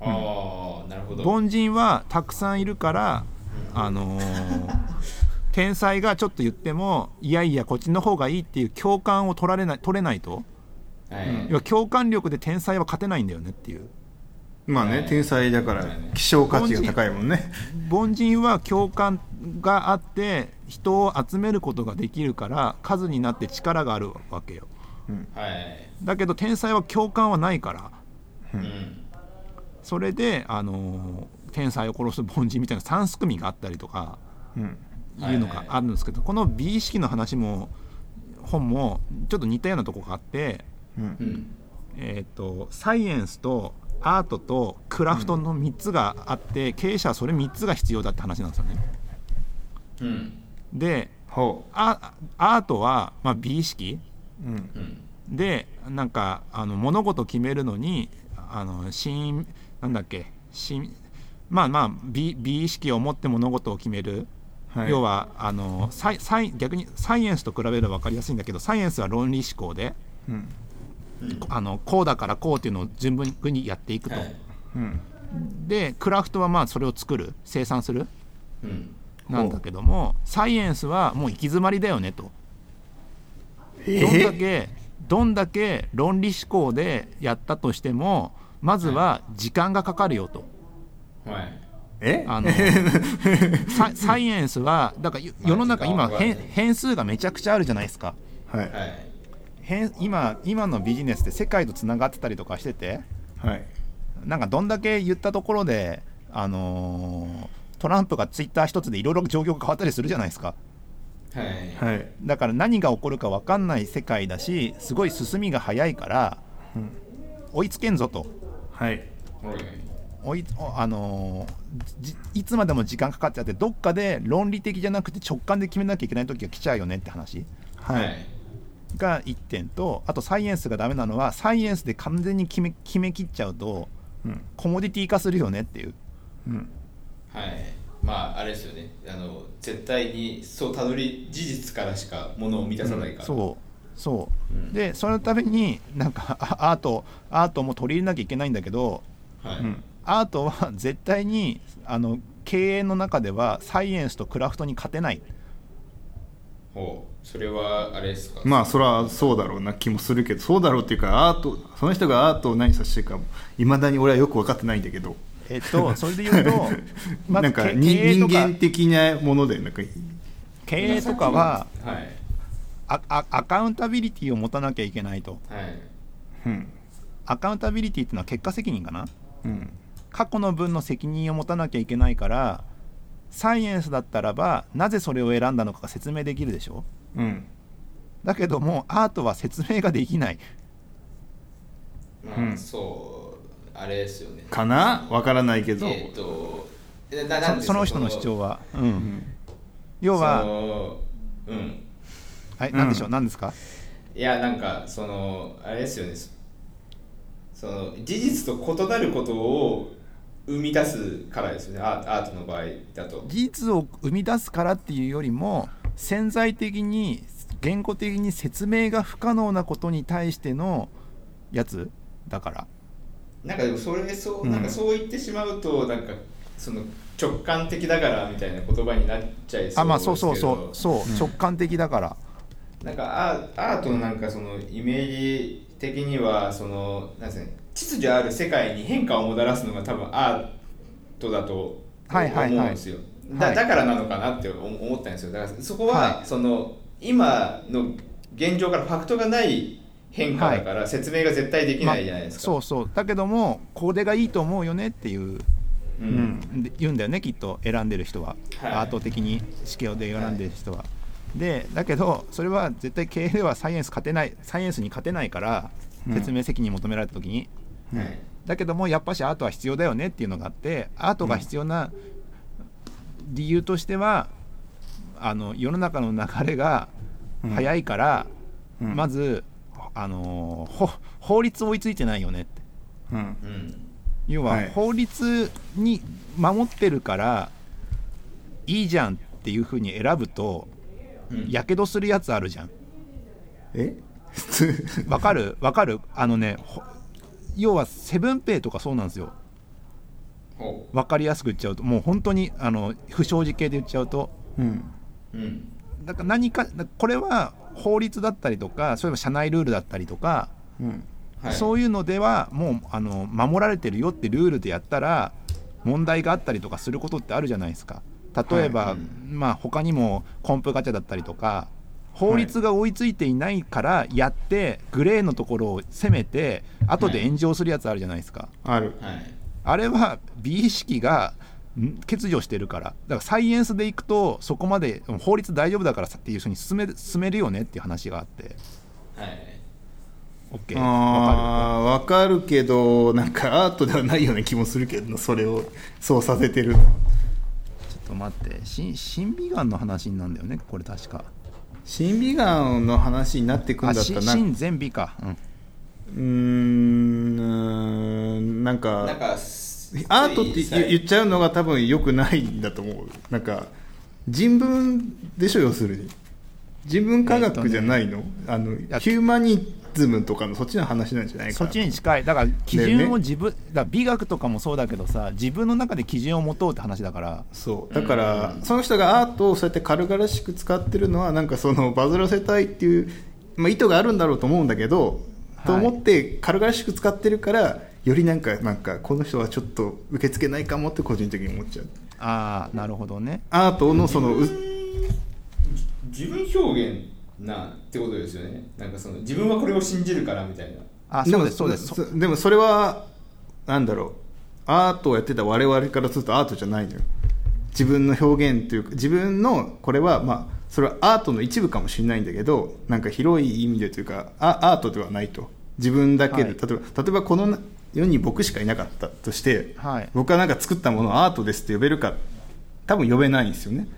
あなるほほど。凡人はたくさんいるからあのー天才がちょっと言ってもいやいやこっちの方がいいっていう共感を取られない取れないと。はい。要は共感力で天才は勝てないんだよねっていう。まあね、はい。天才だから希少価値が高いもんね。凡人は共感があって人を集めることができるから数になって力があるわけよ。はい。だけど天才は共感はないから。うん。それで、あのー天才を殺す凡人みたいな三すくみがあったりとかうん。いうのがあるんですけど、この美意識の話も本もちょっと似たようなとこがあって、えー、とサイエンスとアートとクラフトの3つがあって、経営者はそれ3つが必要だって話なんですよね。うん。でほアアートは、まあ、美意識。でなんかあの物事を決めるのにあの新なんだっけ新まあまあ美美意識を持って物事を決める、はい、要はあのサイサイ逆にサイエンスと比べれば分かりやすいんだけどサイエンスは論理思考でうん。あのこうだからこうっていうのを順分にやっていくと、はい。うん。でクラフトはまあそれを作る生産するうん。なんだけどもサイエンスはもう行き詰まりだよねと。えどんだけどんだけ論理思考でやったとしてもまずは時間がかかるよと。はい。え？あの ササイエンスはだからよ世の中今変変数がめちゃくちゃあるじゃないですか。はい。はい。変今今のビジネスって世界とつながってたりとかしててはい。なんかどんだけ言ったところであのートランプがツイッター一つでいろいろ状況が変わったりするじゃないですか。はい。はい。だから何が起こるか分かんない世界だしすごい進みが早いから、うん。追いつけんぞと。はいはいあのいつまでも時間かかっちゃってどっかで論理的じゃなくて直感で決めなきゃいけない時が来ちゃうよねって話。はい、はい。が1点とあとサイエンスがダメなのはサイエンスで完全に決め決めきっちゃうとうん。コモディティ化するよねっていう。うん。はい。まああれですよね。あの絶対にそうたどり事実からしかものを満たさないから、そう。そう、うん。でそのためになんかあアートアートも取り入れなきゃいけないんだけどはい、うんアートは絶対にあの経営の中ではサイエンスとクラフトに勝てない。ほうそれはあれですか？まあそれはそうだろうな気もするけどそうだろうっていうかアートその人がアートを何させてるかいまだに俺はよく分かってないんだけど。えっとそれで言うと まなんかに人経営とか間的なものでなんか経営とかははい。ああアカウンタビリティを持たなきゃいけないと。はい。うん。アカウンタビリティっていうのは結果責任かな。うん過去の分の責任を持たなきゃいけないからサイエンスだったらばなぜそれを選んだのかが説明できるでしょ？うん。だけどもアートは説明ができない。まあ、うんそうあれですよね。かな？分からないけど、えっ、とその人の主張は、うん。うん。そ要はのうん。はいうん何でしょう？何ですか？いやなんかそのあれですよね。その事実と異なることを生み出すからですよね。アーアートの場合だと。事実を生み出すからっていうよりも潜在的に言語的に説明が不可能なことに対してのやつだから。なんかでもそれそううん。なんかそう言ってしまうとなんかその直感的だからみたいな言葉になっちゃいそうですけど。あまあそうそうそうそう、うん。直感的だから。なんかアーアートのなんかそのイメージ的にはそのなんですかね秩序ある世界に変化をもたらすのが多分アートだと思はいはいはい。うんですよ、はい。だだからなのかなって思思ったんですよ。だからそこは、はい。その今の現状からファクトがない変化だから説明が絶対できないじゃないですか、そうそう。だけどもこれがいいと思うよねっていうううん。んで言うんだよねきっと選んでる人は、はい。アート的に試験で選んでる人は、でだけどそれは絶対経営ではサイエンス勝てないサイエンスに勝てないからうん。説明責任求められた時に、はい。だけどもやっぱしアートは必要だよねっていうのがあってアートが必要な理由としては、あの世の中の流れが早いから、うん。まず、あの法律追いついてないよねって。うん。うん。要ははい。法律に守ってるからいいじゃんっていうふうに選ぶとうん。やけどするやつあるじゃん。え？わかる？わかる？あのねほ要はセブンペイとかそうなんですよ。ほ分かりやすく言っちゃうと。もう本当にあの不祥事系で言っちゃうと。うん。ううん。だから何かだこれは法律だったりとかそういえば社内ルールだったりとか、うん。はい。そういうのではもうあの守られてるよってルールでやったら問題があったりとかすることってあるじゃないですか。例えば、はい。まあ他にもコンプガチャだったりとか法律が追いついていないからやってグレーのところを攻めて後で炎上するやつあるじゃないですか、ある。はい。あれは美意識がん欠如してるから。だからサイエンスでいくとそこまで法律大丈夫だからさっていう人に進める進めるよねっていう話があって。はい。OK わかあーわかるけどなんかアートではないような気もするけどなそれをそうさせてる。るちょっと待って。し審美眼の話になんだよねこれ確か審美眼の話になってくんあだったらな。んし新全美か、うん、うーんなんかなんかアートって言言っちゃうのが多分良くないんだと思う。なんか人文でしょ要するに。人文科学じゃないの,、あのやヒューマニズムとかのそっちの話なんじゃないかな。そっちに近い。だから基準を自分、だから美学とかもそうだけどさ自分の中で基準を持とうって話だから。そう。だから、その人がアートをそうやって軽々しく使ってるのはなんかそのバズらせたいっていう、まあ、意図があるんだろうと思うんだけど、い。と思って軽々しく使ってるからよりなんかなんかこの人はちょっと受け付けないかもって個人的に思っちゃう。ああなるほどね。アートのそのう自分表現なってことですよね。なんかその自分はこれを信じるからみたいな。あそうですそうです。そでもそれはなんだろう。アートをやってた我々からするとアートじゃないのよ。自分の表現というか自分のこれはまあそれはアートの一部かもしれないんだけどなんか広い意味でというかあアートではないと。自分だけで、はい。例えば例えばこの世に僕しかいなかったとして、はい。僕はなんか作ったものをアートですって呼べるか多分呼べないんですよね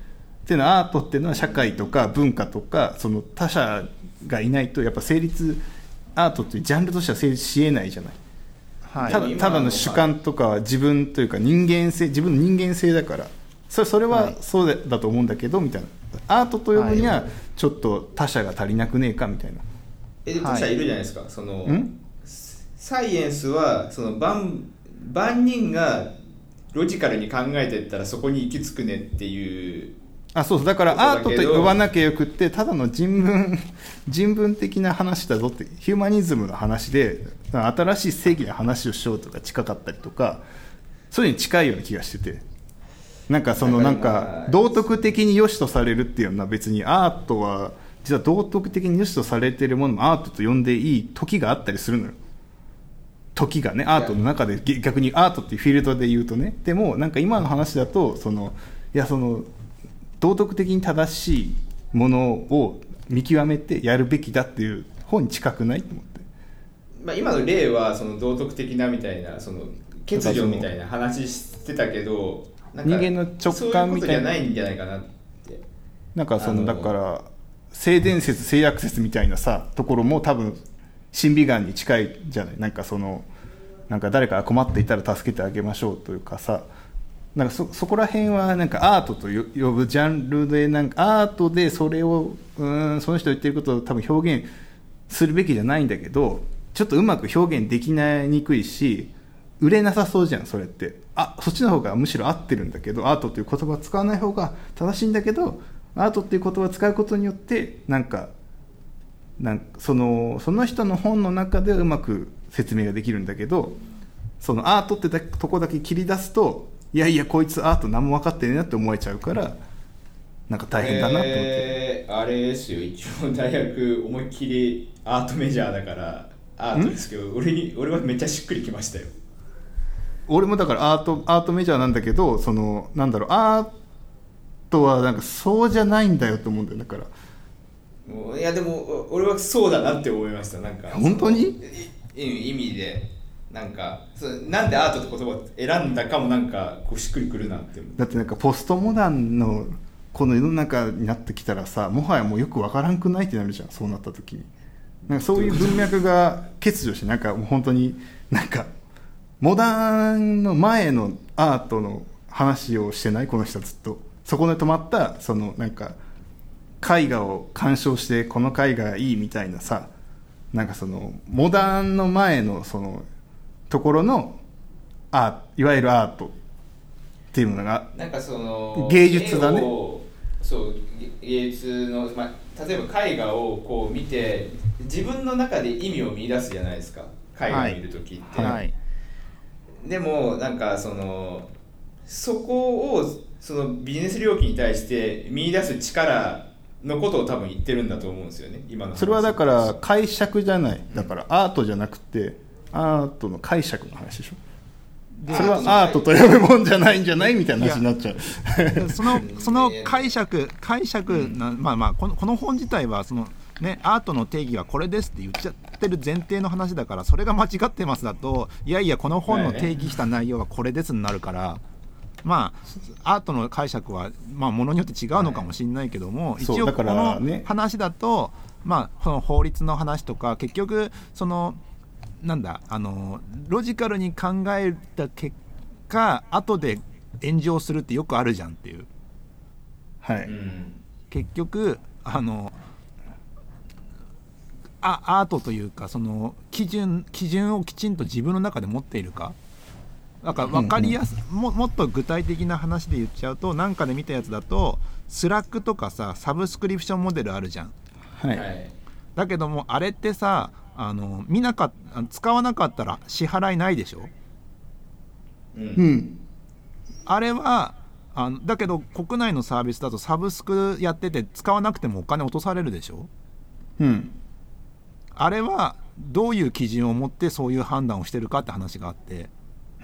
っていうのはアートっていうのは社会とか文化とかその他者がいないとやっぱ成立アートっていうジャンルとしては成立しえないじゃない、はい。ただただの主観とかは自分というか人間性自分の人間性だから。それそれははい。そうだだと思うんだけどみたいな。アートと呼ぶにははちょっと他者が足りなくねえかみたいな。えでも他者い。るじゃないですか、そのん？サイエンスはその万万人がロジカルに考えていったらそこに行き着くねっていうあそうそう。だからアートと呼ばなきゃよくってただの人文 人文的な話だぞってヒューマニズムの話で新しい正義の話をしようとか近かったりとかそういうのに近いような気がしてて。なんかそのなんだか道徳的に良しとされるっていうのは別にアートは実は道徳的に良しとされているものもアートと呼んでいい時があったりするのよ。時がねアートの中でげ逆にアートっていうフィールドで言うとね。でもなんか今の話だとそのいやその道徳的に正しいものを見極めてやるべきだっていう方に近くないと思って。まあ、今の例はその道徳的なみたいなその欠如みたいな話してたけど人間の直感みたいなそういうことじゃないんじゃないかなって。なんかそあののだから性善説性悪説みたいなさところも多分審美眼に近いじゃない。なんかそのなんか誰かが困っていたら助けてあげましょうというかさなんかそそこら辺はなんかアートと呼ぶジャンルでなんかアートでそれをうんその人言ってることを多分表現するべきじゃないんだけどちょっとうまく表現できないにくいし売れなさそうじゃんそれって。あそっちの方がむしろ合ってるんだけどアートという言葉を使わない方が正しいんだけどアートっていう言葉を使うことによってなんかなんかそのその人の本の中ではうまく説明ができるんだけどそのアートってとこだけ切り出すといやいやこいつアート何も分かってねえなって思えちゃうからなんか大変だなって思って、えーあれですよ。一応大学思いっきりアートメジャーだからアートですけど俺に俺はめっちゃしっくりきましたよ。俺もだからアートアートメジャーなんだけどそのなんだろうアートはなんかそうじゃないんだよと思うんだよだから。いやでもお俺はそうだなって思いました。なんか本当に？意味でなんかそなんでアートって言葉を選んだかもなんかこうしっくりくるなってだってなんかポストモダンのこの世の中になってきたらさもはやもうよくわからんくないってなるじゃんそうなった時に。なんかそういう文脈が欠如してなんかもう本当になんかモダンの前のアートの話をしてないこの人はずっとそこで止まったそのなんか絵画を鑑賞してこの絵画いいみたいなさなんかそのモダンの前のそのところのアーいわゆるアートっていうのがなんかその芸術だね。そう芸芸術の、まあ、例えば絵画をこう見て自分の中で意味を見出すじゃないですか。絵画を見るときって、はい。でもなんかそのそこをそのビジネス領域に対して見出す力のことを多分言ってるんだと思うんですよね。今の話。それはだから解釈じゃない。だからアートじゃなくてアートの解釈の話でしょ？でそれはアートと呼ぶもんじゃないんじゃないみたいな話になっちゃう。でそのその解釈解釈な、まあまあこのこの本自体はそのねアートの定義はこれですって言っちゃってる前提の話だからそれが間違ってますだといやいやこの本の定義した内容はこれですになるから。まあ、アートの解釈は、まあ、ものによって違うのかもしれないけども、一応こそうだからのね話だと、まあ、その法律の話とか結局そのなんだあのロジカルに考えた結果後で炎上するってよくあるじゃんっていう。はい。うん。結局あのあアートというかその基準基準をきちんと自分の中で持っているか。なんか分かりやす、ももっと具体的な話で言っちゃうとなんかで見たやつだとSlack とかさサブスクリプションモデルあるじゃん。はい、はい。だけどもあれってさあの見なかっ使わなかったら支払いないでしょ？うん。うんあれはあのだけど国内のサービスだとサブスクやってて使わなくてもお金落とされるでしょ？うん。あれはどういう基準を持ってそういう判断をしてるかって話があって。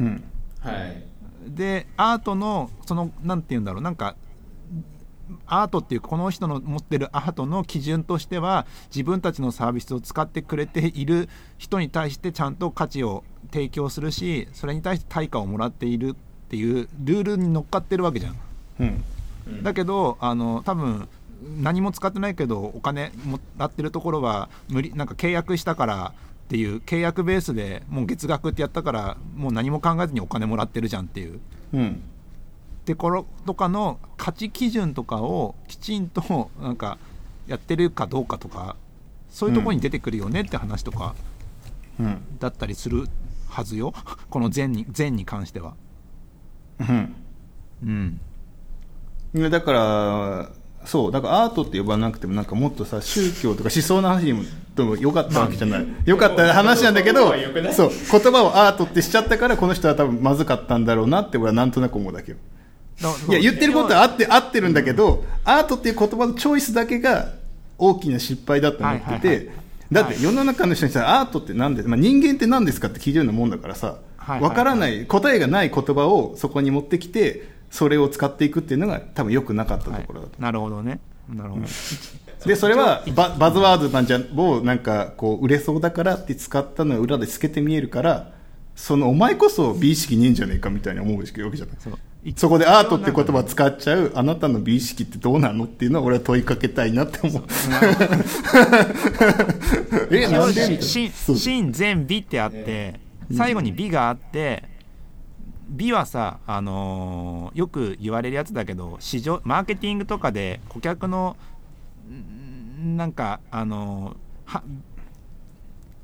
うん。はい。でアートのそのなんて言うんだろうなんかアートっていうこの人の持ってるアートの基準としては自分たちのサービスを使ってくれている人に対してちゃんと価値を提供するしそれに対して対価をもらっているっていうルールに乗っかってるわけじゃん。うんうんだけどあの多分何も使ってないけどお金もらってるところは無理なんか契約したからっていう契約ベースでもう月額ってやったからもう何も考えずにお金もらってるじゃんっていううんところとかの価値基準とかをきちんとなんかやってるかどうかとかそういうところに出てくるよねって話とかうん。だったりするはずよ。この善に善に関しては。うん。うん。ねだからそう。だからアートって呼ばなくてもなんかもっとさ宗教とか思想の話にもでもよかったわけじゃない、よかった話なんだけど そう言葉をアートってしちゃったからこの人は多分まずかったんだろうなって俺はなんとなく思うだけよ。だいや言ってることは合って合ってるんだけど、アートっていう言葉のチョイスだけが大きな失敗だと思ってて、はいはいはい。だって世の中の人にさアートって何で、まあ、人間って何ですかって聞いてるようなもんだからさ、はいはいわからない答えがない言葉をそこに持ってきてそれを使っていくっていうのが多分良くなかったところだと、なるほどね。なるほど、でそれはババズワードなんじゃをなんかこう売れそうだからって使ったのを裏で透けて見えるからそのお前こそ美意識ねえんじゃねえかみたいに思うわけじゃないそこでアートって言葉使っちゃうあなたの美意識ってどうなのっていうのは俺は問いかけたいなって思う。えなんで？みたいな真善美ってあって最後に美があって美はさ、あのーよく言われるやつだけど市場マーケティングとかで顧客のんなんかあのーは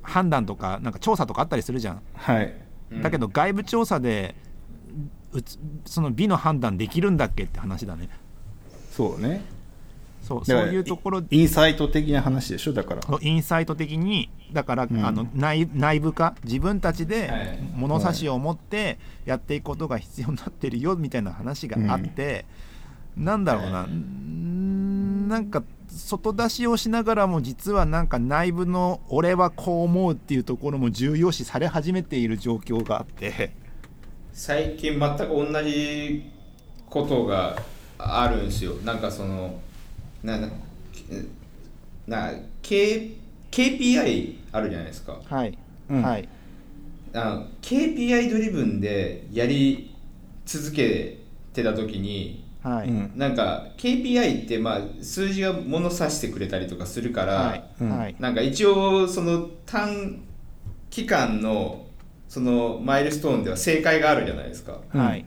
判断とかなんか調査とかあったりするじゃん。はい。だけど外部調査でその美の判断できるんだっけって話だね。そうね。そうそういうところインサイト的な話でしょ？だから。インサイト的にだから、ん。あの内内部化？自分たちはい。で物差しを持ってやっていくことが必要になってるよみたいな話があって、なんだろうな、はいなんか外出しをしながらも実はなんか内部の俺はこう思うっていうところも重要視され始めている状況があって最近全く同じことがあるんですよ。なんかそのななな K KPI あるじゃないですか。はい、うん。はい。あの KPI ドリブンでやり続けてた時にはい、うん。なんか KPI ってまあ数字が物差してくれたりとかするから、はい、うんはい。なんか一応その短期間のそのマイルストーンでは正解があるじゃないですか。うんはい。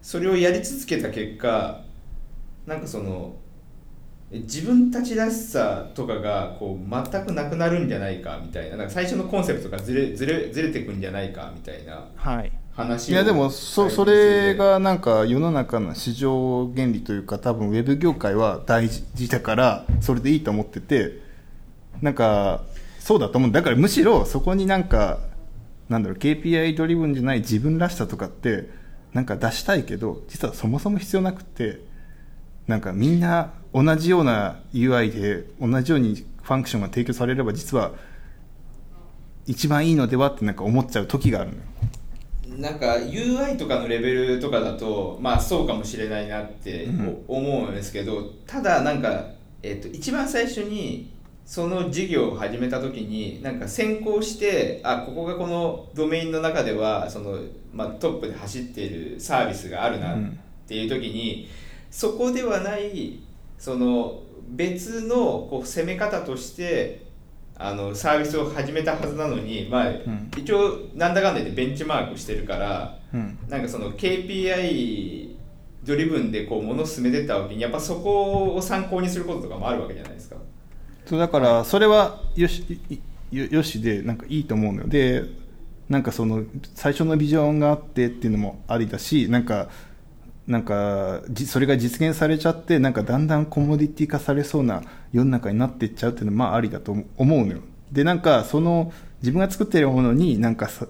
それをやり続けた結果なんかそのえ自分たちらしさとかがこう全くなくなるんじゃないかみたいななんか最初のコンセプトがずれずれずれてくんじゃないかみたいなはい。話をいやでもそそれがなんか世の中の市場原理というか多分ウェブ業界は大事だからそれでいいと思っててなんかそうだと思う。だからむしろそこになんかなんだろう KPI ドリブンじゃない自分らしさとかってなんか出したいけど実はそもそも必要なくてなんかみんな同じような UI で同じようにファンクションが提供されれば実は一番いいのではってなんか思っちゃう時があるのよ。なんか UI とかのレベルとかだとまあそうかもしれないなってお思うんですけど、ただなんか、えっと一番最初にその事業を始めた時になんか先行してあここがこのドメインの中ではその、まあ、トップで走っているサービスがあるなっていう時に、そこではないその別のこう攻め方としてあのサービスを始めたはずなのに、まあん。一応なんだかんだ言ってベンチマークしてるから、うん。なんかその KPI ドリブンでこう物を進めてったわけにやっぱそこを参考にすることとかもあるわけじゃないですか。そうだからそれはよしいよよしでなんかいいと思うのよ。でなんかその最初のビジョンがあってっていうのもありだしなんかなんかじそれが実現されちゃってなんかだんだんコモディティ化されそうな世の中になっていっちゃうっていうのはまあありだと思うのよ。でなんかその自分が作ってるものになんかさ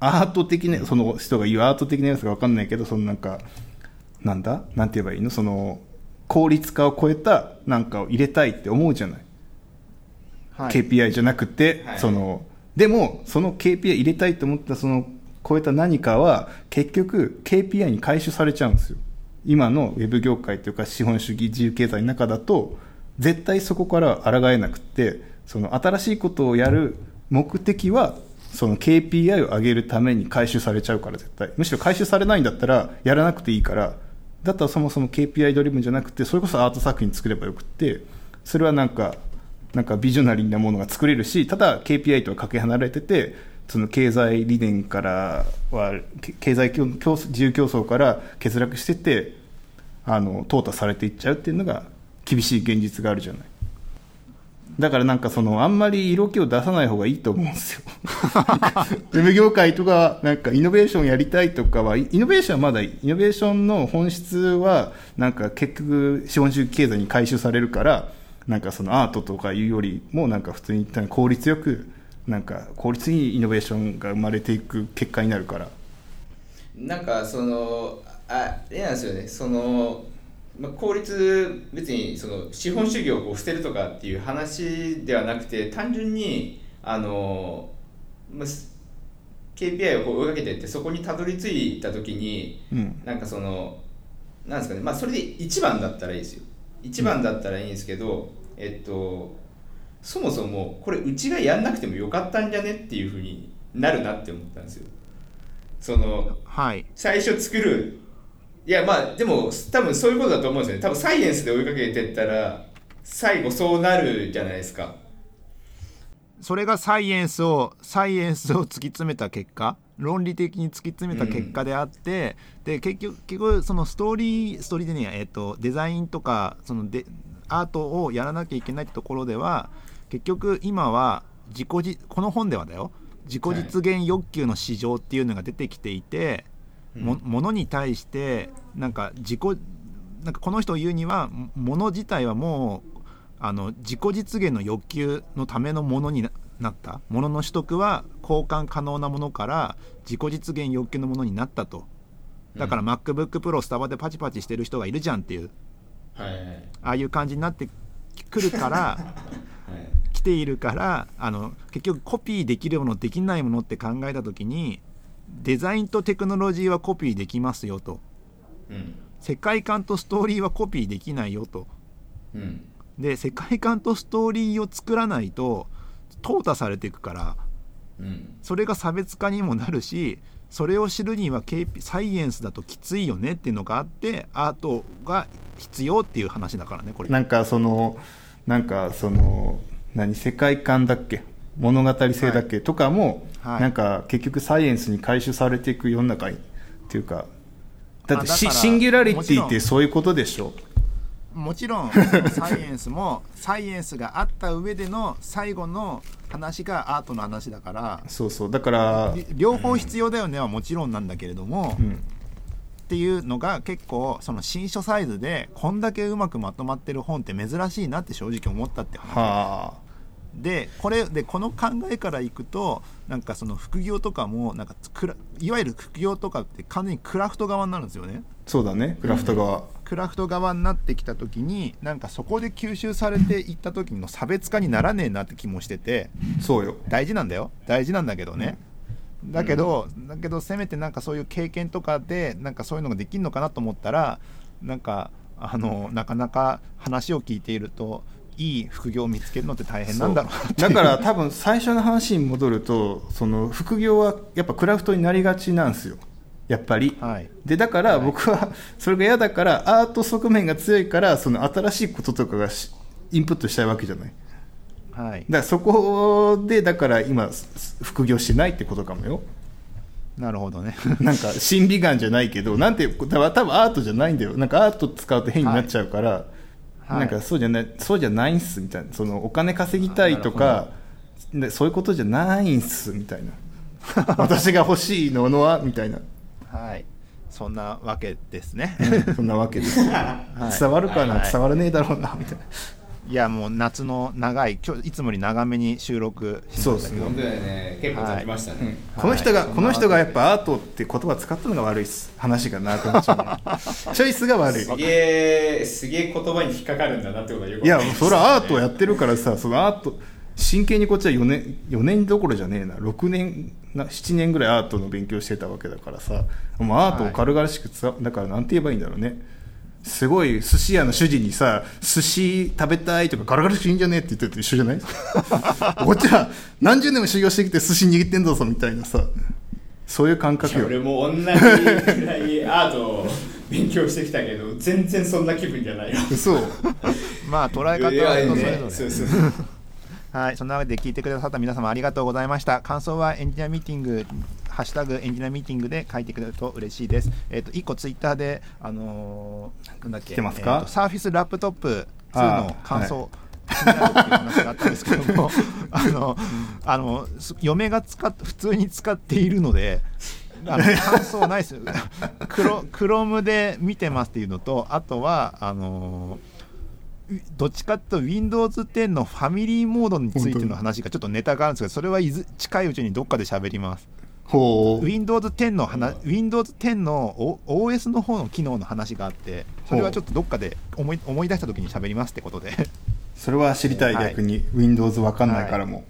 アート的なその人が言うアート的なやつが分かんないけどそのなんかなんだ？なんて言えばいいの？その効率化を超えたなんかを入れたいって思うじゃない、はい。KPI じゃなくて、はい。そのでもその KPI 入れたいと思ったその超えた何かは結局 KPI に回収されちゃうんですよ。今のウェブ業界というか資本主義自由経済の中だと絶対そこから抗えなくってその新しいことをやる目的はその KPI を上げるために回収されちゃうから絶対。むしろ回収されないんだったらやらなくていいからだったらそもそも KPI ドリブンじゃなくてそれこそアート作品作ればよくってそれはなんかなんかビジョナリーなものが作れるしただ KPI とはかけ離れててその経済理念からは経済競競自由競争から欠落しててあの淘汰されていっちゃうっていうのが厳しい現実があるじゃない。だからなんかそのあんまり色気を出さない方がいいと思うんですよ。ウェブ業界とかなんかイノベーションやりたいとかはイノベーションはまだイノベーションの本質はなんか結局資本主義経済に回収されるからなんかそのアートとかいうよりもなんか普通に効率よくなんか効率いいイノベーションが生まれていく結果になるから。なんかそのあれなんですよね。その、まあ、効率別にその資本主義をこう捨てるとかっていう話ではなくて単純にあの、まあ、す KPI をこう追いかけていってそこにたどり着いた時にうん。なんかそのなんですかねまあそれで1番だったらいいですよ。1番だったらいいんですけど、えっとそもそもこれうちがやんなくてもよかったんじゃねっていうふうになるなって思ったんですよ。そのはい。最初作るいやまあでも多分そういうことだと思うんですよね。多分サイエンスで追いかけてったら最後そうなるじゃないですか。それがサイエンスをサイエンスを突き詰めた結果論理的に突き詰めた結果であって、で結局結局そのストーリーストーリーでねえっ、とデザインとかそのでアートをやらなきゃいけないところでは結局今は自己じこの本ではだよ。自己実現欲求の市場っていうのが出てきていて、もものに対してなんか自己なんかこの人を言うにはももの自体はもうあの自己実現の欲求のためのものにななった。ものの取得は交換可能なものから自己実現欲求のものになったと。だから MacBookPro スタバでパチパチしてる人がいるじゃんっていう。はいはい。ああいう感じになってくるからはい。来ているからあの結局コピーできるものできないものって考えた時にデザインとテクノロジーはコピーできますよと。うん。世界観とストーリーはコピーできないよと。うん。で世界観とストーリーを作らないと淘汰されていくからうん。それが差別化にもなるしそれを知るには KP サイエンスだときついよねっていうのがあってアートが必要っていう話だからねこれ。なんかそのなんかその何？世界観だっけ？物語性だっけ、とかも、はい。なんか結局サイエンスに回収されていく世の中にっていうかだってシンギュラリティってそういうことでしょ？もちろんサイエンスもサイエンスがあった上での最後の話がアートの話だからそうそう。だからり両方必要だよねはもちろんなんだけれども、うん。っていうのが結構その新書サイズでこんだけうまくまとまってる本って珍しいなって正直思ったって話。はでこれでこの考えからいくとなんかその副業とかもなんかいわゆる副業とかって完全にクラフト側になるんですよね。あそうだね。クラフト側、クラフト側になってきた時になんかそこで吸収されていった時の差別化にならねえなって気もしててそうよ。大事なんだよ。大事なんだけどね、だけど、だけどせめてなんかそういう経験とかでなんかそういうのができるのかなと思ったらなんかあのなかなか話を聞いているといい副業を見つけるのって大変なんだろうだから多分最初の話に戻るとその副業はやっぱクラフトになりがちなんですよ。やっぱり、はい。でだから僕はそれが嫌だからアート側面が強いからその新しいこととかがしインプットしたいわけじゃない。はい。だからそこでだから今副業してないってことかもよ。なるほどね。なんか 審美眼じゃないけどなんて多分アートじゃないんだよ。なんかアート使うと変になっちゃうから、はいなんかそうじゃないそうじゃないんすみたいな。そのお金稼ぎたいとかでそういうことじゃないんすみたいな。私が欲しいのはみたいな。はい。そんなわけですね。そんなわけです、はい。伝わるかな、はい。伝わらねえだろうなみたいないやもう夏の長い今日いつもより長めに収録しましたけど。本当だよね結構経ちましたね、この人が、はいこの人がやっぱアートって言葉使ったのが悪いっす。話が長くなっちゃう チョイスが悪い。すげえすげえ言葉に引っかかるんだなってことはよくいやそれはアートやってるからさそのアート真剣にこっちは4年4年どころじゃねえな。6年な7年ぐらいアートの勉強してたわけだからさ。もうアートを軽々しくつわだからなんて言えばいいんだろうねすごい寿司屋の主人にさ寿司食べたいとか軽々しくいいんじゃねえって言ってると一緒じゃない？こっちは何十年も修行してきて寿司握ってんだぞみたいなさ。そういう感い覚よ。や俺も同じぐらいアートを勉強してきたけど全然そんな気分じゃないよ。嘘。まあ捉え方は人それね。ぞれそうそう。はい、そんなわけで聞いてくださった皆様ありがとうございました。感想はエンジニアミーティング、ハッシュタグエンジニアミーティングで書いてくれると嬉しいです。えっ、と、一個ツイッターで、あのーなんだっけ、来てますか？えーと Surface Laptop 2あーの感想、気になるっていう話があったんですけども、あの、あの、す嫁が使っ普通に使っているので、あの感想ないですよ。クロ Chrome で見てますっていうのと、あとは、あのーどっちかというと Windows 10のファミリーモードについての話がちょっとネタがあるんですけどそれはいず近いうちにどっかで喋ります Windows 10の話 Windows 10の O- OS の方の機能の話があってそれはちょっとどっかで思い思い出した時に喋りますってことで。それは知りたいはい。逆に。Windows わかんないからも、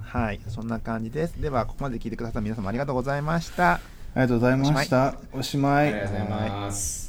はい。そんな感じです。ではここまで聞いてくださった皆様ありがとうございました。ありがとうございました。おしまい。ありがとうございます